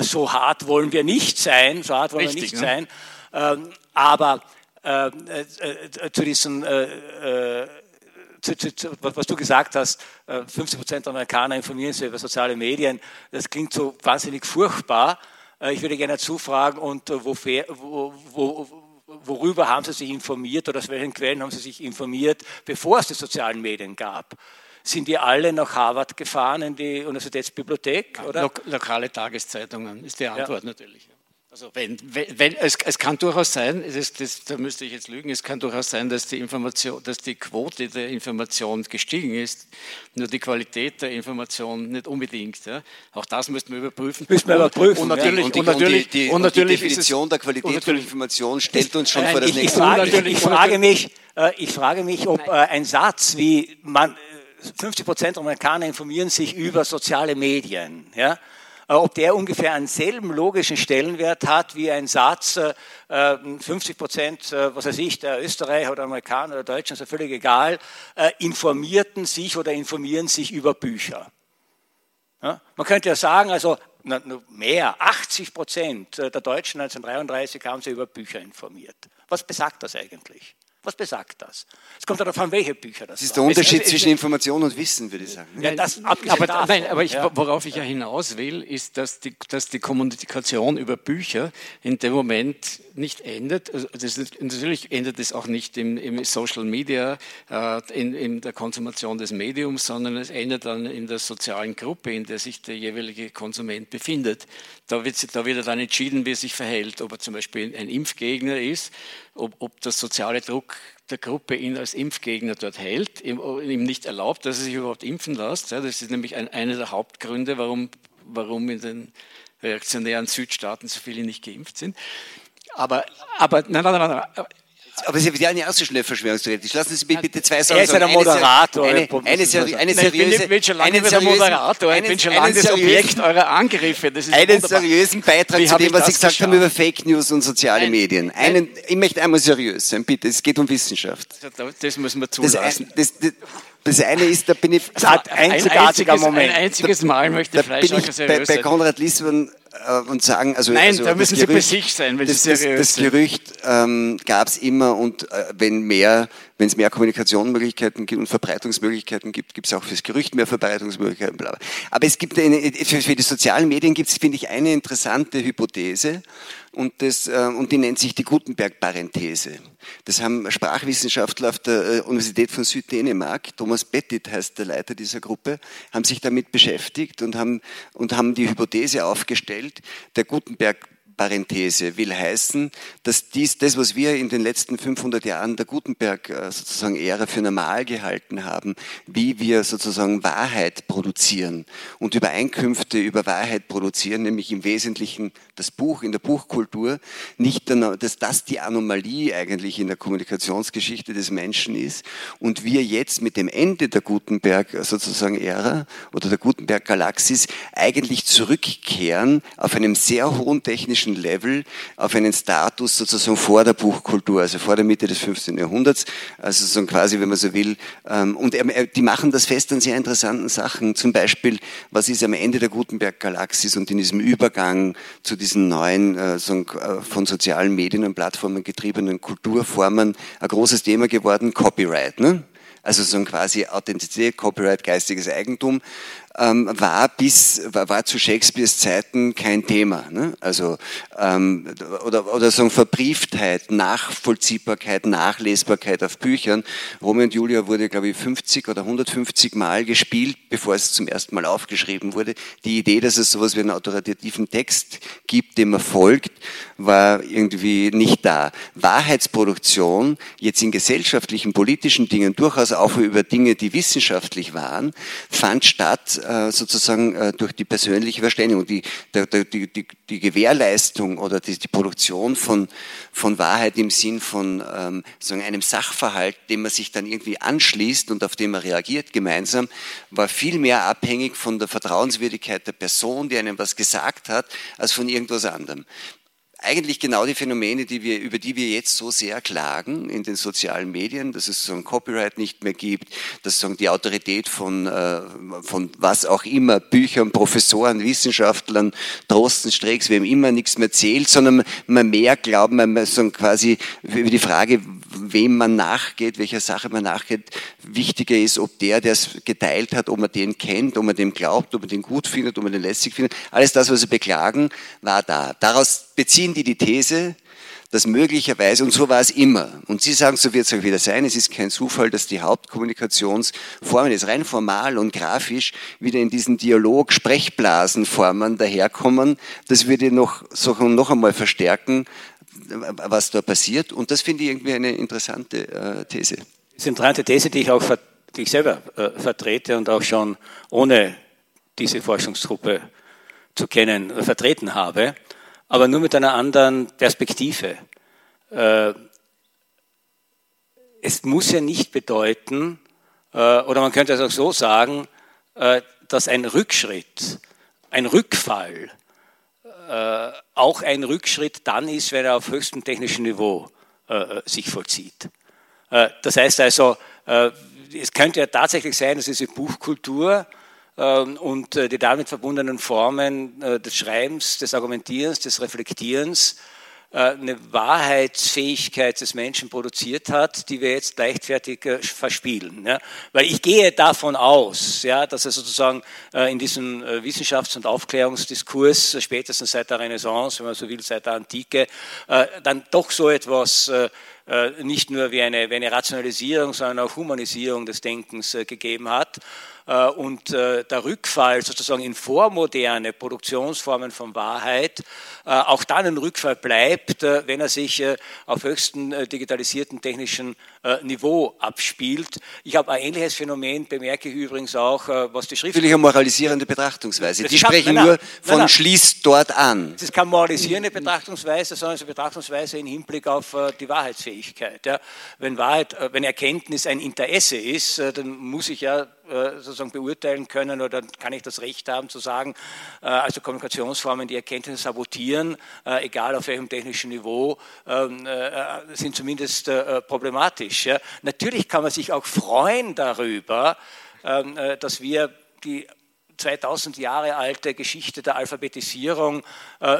So hart wollen wir nicht sein, so hart wollen Richtig, wir nicht ne? sein, ähm, aber äh, äh, zu diesem, äh, zu, zu, zu, was du gesagt hast, 50 Prozent der Amerikaner informieren sich über soziale Medien, das klingt so wahnsinnig furchtbar. Ich würde gerne zufragen, und wofür, wo, wo, worüber haben Sie sich informiert oder aus welchen Quellen haben Sie sich informiert, bevor es die sozialen Medien gab? Sind die alle nach Harvard gefahren in die Universitätsbibliothek? Oder? lokale Tageszeitungen ist die Antwort ja. natürlich. Also wenn, wenn, es, es, kann durchaus sein, das, das, da müsste ich jetzt lügen, es kann durchaus sein, dass die, Information, dass die Quote der Information gestiegen ist, nur die Qualität der Information nicht unbedingt. Ja. Auch das müssten wir überprüfen. Müssen wir überprüfen. Und natürlich, und die, und natürlich, die, und natürlich die Definition der Qualität von Information stellt uns schon nein, vor das ich, nächste Mal. Ich, ich, frage mich, äh, ich frage mich, ob äh, ein Satz wie man, 50 Prozent der Amerikaner informieren sich über soziale Medien, ja, äh, ob der ungefähr einen selben logischen Stellenwert hat wie ein Satz, 50 äh, Prozent, äh, was weiß ich, der Österreicher oder Amerikaner oder Deutschen, ist ja völlig egal, informierten sich oder informieren sich über Bücher. Man könnte ja sagen, also mehr, 80 Prozent der Deutschen 1933 haben sich über Bücher informiert. Was besagt das eigentlich? Was besagt das? Es kommt darauf an, welche Bücher das sind. Das ist der Unterschied es, es, zwischen Information und Wissen, würde ich sagen. Ja, das, aber, davon, nein, aber ich, ja. worauf ich ja hinaus will, ist, dass die, dass die Kommunikation über Bücher in dem Moment nicht endet. Also das, natürlich endet es auch nicht im, im Social Media, äh, in, in, der Konsumation des Mediums, sondern es endet dann in der sozialen Gruppe, in der sich der jeweilige Konsument befindet. Da wird, da wird dann entschieden, wie er sich verhält, ob er zum Beispiel ein Impfgegner ist ob, ob der soziale Druck der Gruppe ihn als Impfgegner dort hält, ihm, ihm nicht erlaubt, dass er sich überhaupt impfen lässt. Ja, das ist nämlich ein, einer der Hauptgründe, warum, warum in den reaktionären Südstaaten so viele nicht geimpft sind. Aber, aber nein, nein, nein, nein aber Sie haben ja auch so schnell Verschwörungstheoretisch. Lassen Sie mich bitte zwei Sachen sagen. Er ist der Moderator. Eine, eine, eine, eine seriöse... Ich bin schon lange der Moderator, ich bin schon lange das Objekt eurer Angriffe. Das ist einen wunderbar. seriösen Beitrag Wie zu dem, was Sie gesagt haben über Fake News und soziale Nein. Medien. Einen, ich möchte einmal seriös sein, bitte. Es geht um Wissenschaft. Das müssen wir zulassen. Das, das, das eine ist, da bin ich... Das ein einzigartiger Moment. Ein einziges Mal möchte ich vielleicht bei, bei Konrad Liesmann äh, und sagen, also, Nein, also da müssen Sie Gerücht, bei sich sein, wenn das, Sie seriös das, das Gerücht ähm, gab es immer und äh, wenn mehr, wenn es mehr Kommunikationsmöglichkeiten gibt und Verbreitungsmöglichkeiten gibt, gibt es auch fürs Gerücht mehr Verbreitungsmöglichkeiten. Bla bla. Aber es gibt eine, für, für die sozialen Medien gibt es, finde ich, eine interessante Hypothese und, das, äh, und die nennt sich die Gutenberg-Parenthese. Das haben Sprachwissenschaftler auf der äh, Universität von Süddänemark, Thomas Pettit heißt der Leiter dieser Gruppe, haben sich damit beschäftigt und haben, und haben die Hypothese aufgestellt, der Gutenberg Parenthese will heißen, dass dies, das, was wir in den letzten 500 Jahren der Gutenberg äh, sozusagen Ära für normal gehalten haben, wie wir sozusagen Wahrheit produzieren und Übereinkünfte über Wahrheit produzieren, nämlich im Wesentlichen das Buch in der Buchkultur, nicht, dass das die Anomalie eigentlich in der Kommunikationsgeschichte des Menschen ist und wir jetzt mit dem Ende der Gutenberg äh, sozusagen Ära oder der Gutenberg Galaxis eigentlich zurückkehren auf einem sehr hohen technischen technischen Level auf einen Status sozusagen vor der Buchkultur, also vor der Mitte des 15. Jahrhunderts, also so quasi, wenn man so will. Ähm, und die machen das fest an sehr interessanten Sachen. Zum Beispiel, was ist am Ende der Gutenberg-Galaxis und in diesem Übergang zu diesen neuen, äh, äh, von sozialen Medien und Plattformen getriebenen Kulturformen ein großes Thema geworden? Copyright. Ne? Also so ein quasi Authentizität, Copyright, geistiges Eigentum ähm, war bis war, zu Shakespeares Zeiten kein Thema. Ne? Also ähm, oder oder so Verbrieftheit, Nachvollziehbarkeit, Nachlesbarkeit auf Büchern. Romeo und Julia wurde glaube ich 50 oder 150 Mal gespielt, bevor es zum ersten Mal aufgeschrieben wurde. Die Idee, dass es sowas wie einen autoritativen Text gibt, dem man folgt, war irgendwie nicht da. Wahrheitsproduktion jetzt in gesellschaftlichen, politischen Dingen, durchaus auch über Dinge, die wissenschaftlich waren, fand statt sozusagen äh, durch die persönliche Verständigung, die, die, die, die Gewährleistung oder die, Produktion von, von Wahrheit im Sinn von ähm, einem Sachverhalt, dem man sich dann irgendwie anschließt und auf den man reagiert gemeinsam, war viel mehr abhängig von der Vertrauenswürdigkeit der Person, die einem was gesagt hat, als von irgendwas anderem eigentlich genau die Phänomene, die wir, über die wir jetzt so sehr klagen in den sozialen Medien, dass es so ein Copyright nicht mehr gibt, dass so die Autorität von, äh, von was auch immer, Büchern, Professoren, Wissenschaftlern, Drosten, Strecks, wem immer nichts mehr zählt, sondern man mehr glauben, man so quasi über die Frage, wem man nachgeht, welcher Sache man nachgeht, wichtiger ist, ob der, der es geteilt hat, ob man den kennt, ob man dem glaubt, ob man den gut findet, ob man den lästig findet. Alles das, was sie beklagen, war da. Daraus beziehen die die These, dass möglicherweise, und so war es immer, und Sie sagen, so wird es auch wieder sein, es ist kein Zufall, dass die Hauptkommunikationsformen jetzt rein formal und grafisch wieder in diesen Dialog Sprechblasenformen daherkommen. Das würde noch, so noch einmal verstärken, was da passiert. Und das finde ich irgendwie eine interessante äh, These. Das ist eine interessante These, die ich auch die ich selber äh, vertrete und auch schon ohne diese Forschungsgruppe zu kennen vertreten habe, aber nur mit einer anderen Perspektive. Äh, es muss ja nicht bedeuten, äh, oder man könnte es auch so sagen, äh, dass ein Rückschritt, ein Rückfall auch ein Rückschritt dann ist, wenn er auf höchstem technischen Niveau sich vollzieht. Das heißt also, es könnte ja tatsächlich sein, dass diese Buchkultur und die damit verbundenen Formen des Schreibens, des Argumentierens, des Reflektierens äh, eine Wahrheitsfähigkeit des Menschen produziert hat, die wir jetzt leichtfertig äh, verspielen. Weil ich gehe davon aus, dass er sozusagen äh, in diesem Wissenschafts- und Aufklärungsdiskurs, spätestens seit der Renaissance, wenn man so will, seit der Antike, dann doch so etwas nicht nur wie eine, wie eine Rationalisierung, sondern auch Humanisierung des Denkens gegeben hat. Äh, und äh, der Rückfall sozusagen in vormoderne Produktionsformen von Wahrheit auch dann ein Rückfall bleibt, wenn er sich auf höchstem digitalisierten technischen Niveau abspielt. Ich habe ein ähnliches Phänomen, bemerke ich übrigens auch, was die Schrift... Natürlich eine moralisierende Betrachtungsweise. Die sprechen nein, nein, nur von nein, schließt dort an. Das ist keine moralisierende Betrachtungsweise, sondern es ist eine Betrachtungsweise im Hinblick auf die Wahrheitsfähigkeit. Wenn, Wahrheit, wenn Erkenntnis ein Interesse ist, dann muss ich ja sozusagen beurteilen können oder kann ich das Recht haben zu sagen, äh, also Kommunikationsformen, die Erkenntnisse sabotieren, äh, egal auf welchem technischen Niveau, ähm, äh, sind zumindest problematisch. Natürlich kann man sich auch freuen darüber, ähm, dass wir die 2000 Jahre alte Geschichte der Alphabetisierung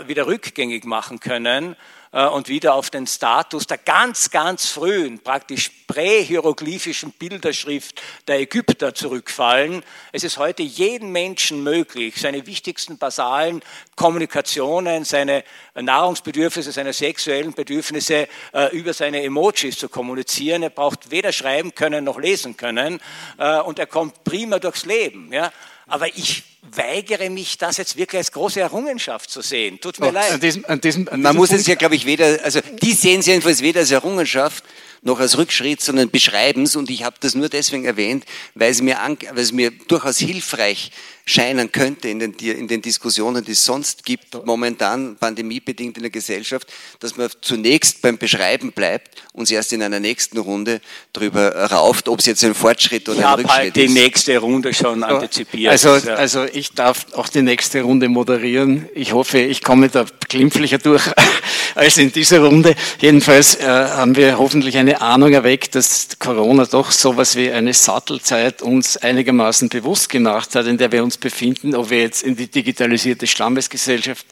wieder rückgängig machen können äh, und wieder auf den Status der ganz, ganz frühen, praktisch prähieroglyphischen Bilderschrift der Ägypter zurückfallen. Es ist heute jedem Menschen möglich, seine wichtigsten basalen Kommunikationen, seine Nahrungsbedürfnisse, seine sexuellen Bedürfnisse äh, über seine Emojis zu kommunizieren. Er braucht weder schreiben können noch lesen können äh, und er kommt prima durchs Leben. Ja? Aber ich weigere mich, das jetzt wirklich als große Errungenschaft zu sehen. Tut mir oh, leid. An diesem, an diesem, an Man muss Punkt es ja, glaube ich, weder, also die sehen es jedenfalls weder als Errungenschaft noch als Rückschritt, sondern beschreiben es. Und ich habe das nur deswegen erwähnt, weil es mir, weil es mir durchaus hilfreich scheinen könnte in den, in den Diskussionen, die es sonst gibt, momentan pandemiebedingt in der Gesellschaft, dass man zunächst beim Beschreiben bleibt und erst in einer nächsten Runde darüber rauft, ob es jetzt ein Fortschritt oder ich ein Rückschritt halt die nächste Runde schon antizipiert. Also, also ich darf auch die nächste Runde moderieren. Ich hoffe, ich komme da glimpflicher durch als in dieser Runde. Jedenfalls äh, haben wir hoffentlich eine Ahnung erweckt, dass Corona doch so etwas wie eine Sattelzeit uns einigermaßen bewusst gemacht hat, in der wir uns befinden, ob wir jetzt in die digitalisierte Stammesgesellschaft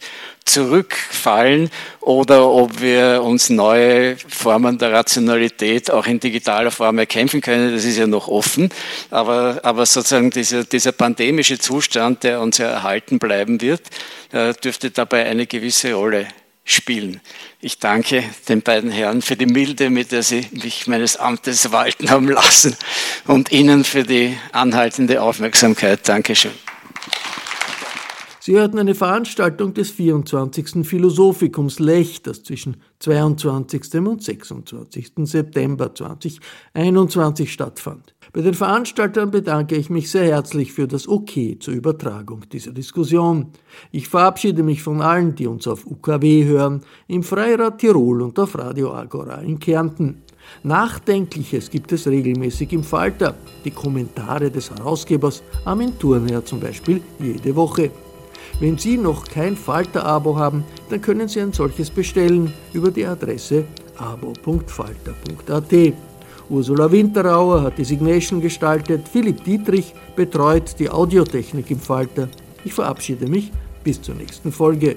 zurückfallen oder ob wir uns neue Formen der Rationalität auch in digitaler Form erkämpfen können, das ist ja noch offen. Aber, aber sozusagen dieser, dieser pandemische Zustand, der uns ja erhalten bleiben wird, äh, dürfte dabei eine gewisse Rolle spielen. Ich danke den beiden Herren für die Milde, mit der sie mich meines Amtes walten haben lassen und Ihnen für die anhaltende Aufmerksamkeit. Dankeschön. Sie hörten eine Veranstaltung des 24. Philosophikums Lech, das zwischen 22. und 26. September 2021 stattfand. Bei den Veranstaltern bedanke ich mich sehr herzlich für das Okay zur Übertragung dieser Diskussion. Ich verabschiede mich von allen, die uns auf UKW hören, im Freirad Tirol und auf Radio Agora in Kärnten. Nachdenkliches gibt es regelmäßig im Falter, die Kommentare des Herausgebers Armin Thurnherr zum Beispiel jede Woche. Wenn Sie noch kein Falter-Abo haben, dann können Sie ein solches bestellen über die Adresse abo.falter.at. Ursula Winterauer hat die Signation gestaltet, Philipp Dietrich betreut die Audiotechnik im Falter. Ich verabschiede mich bis zur nächsten Folge.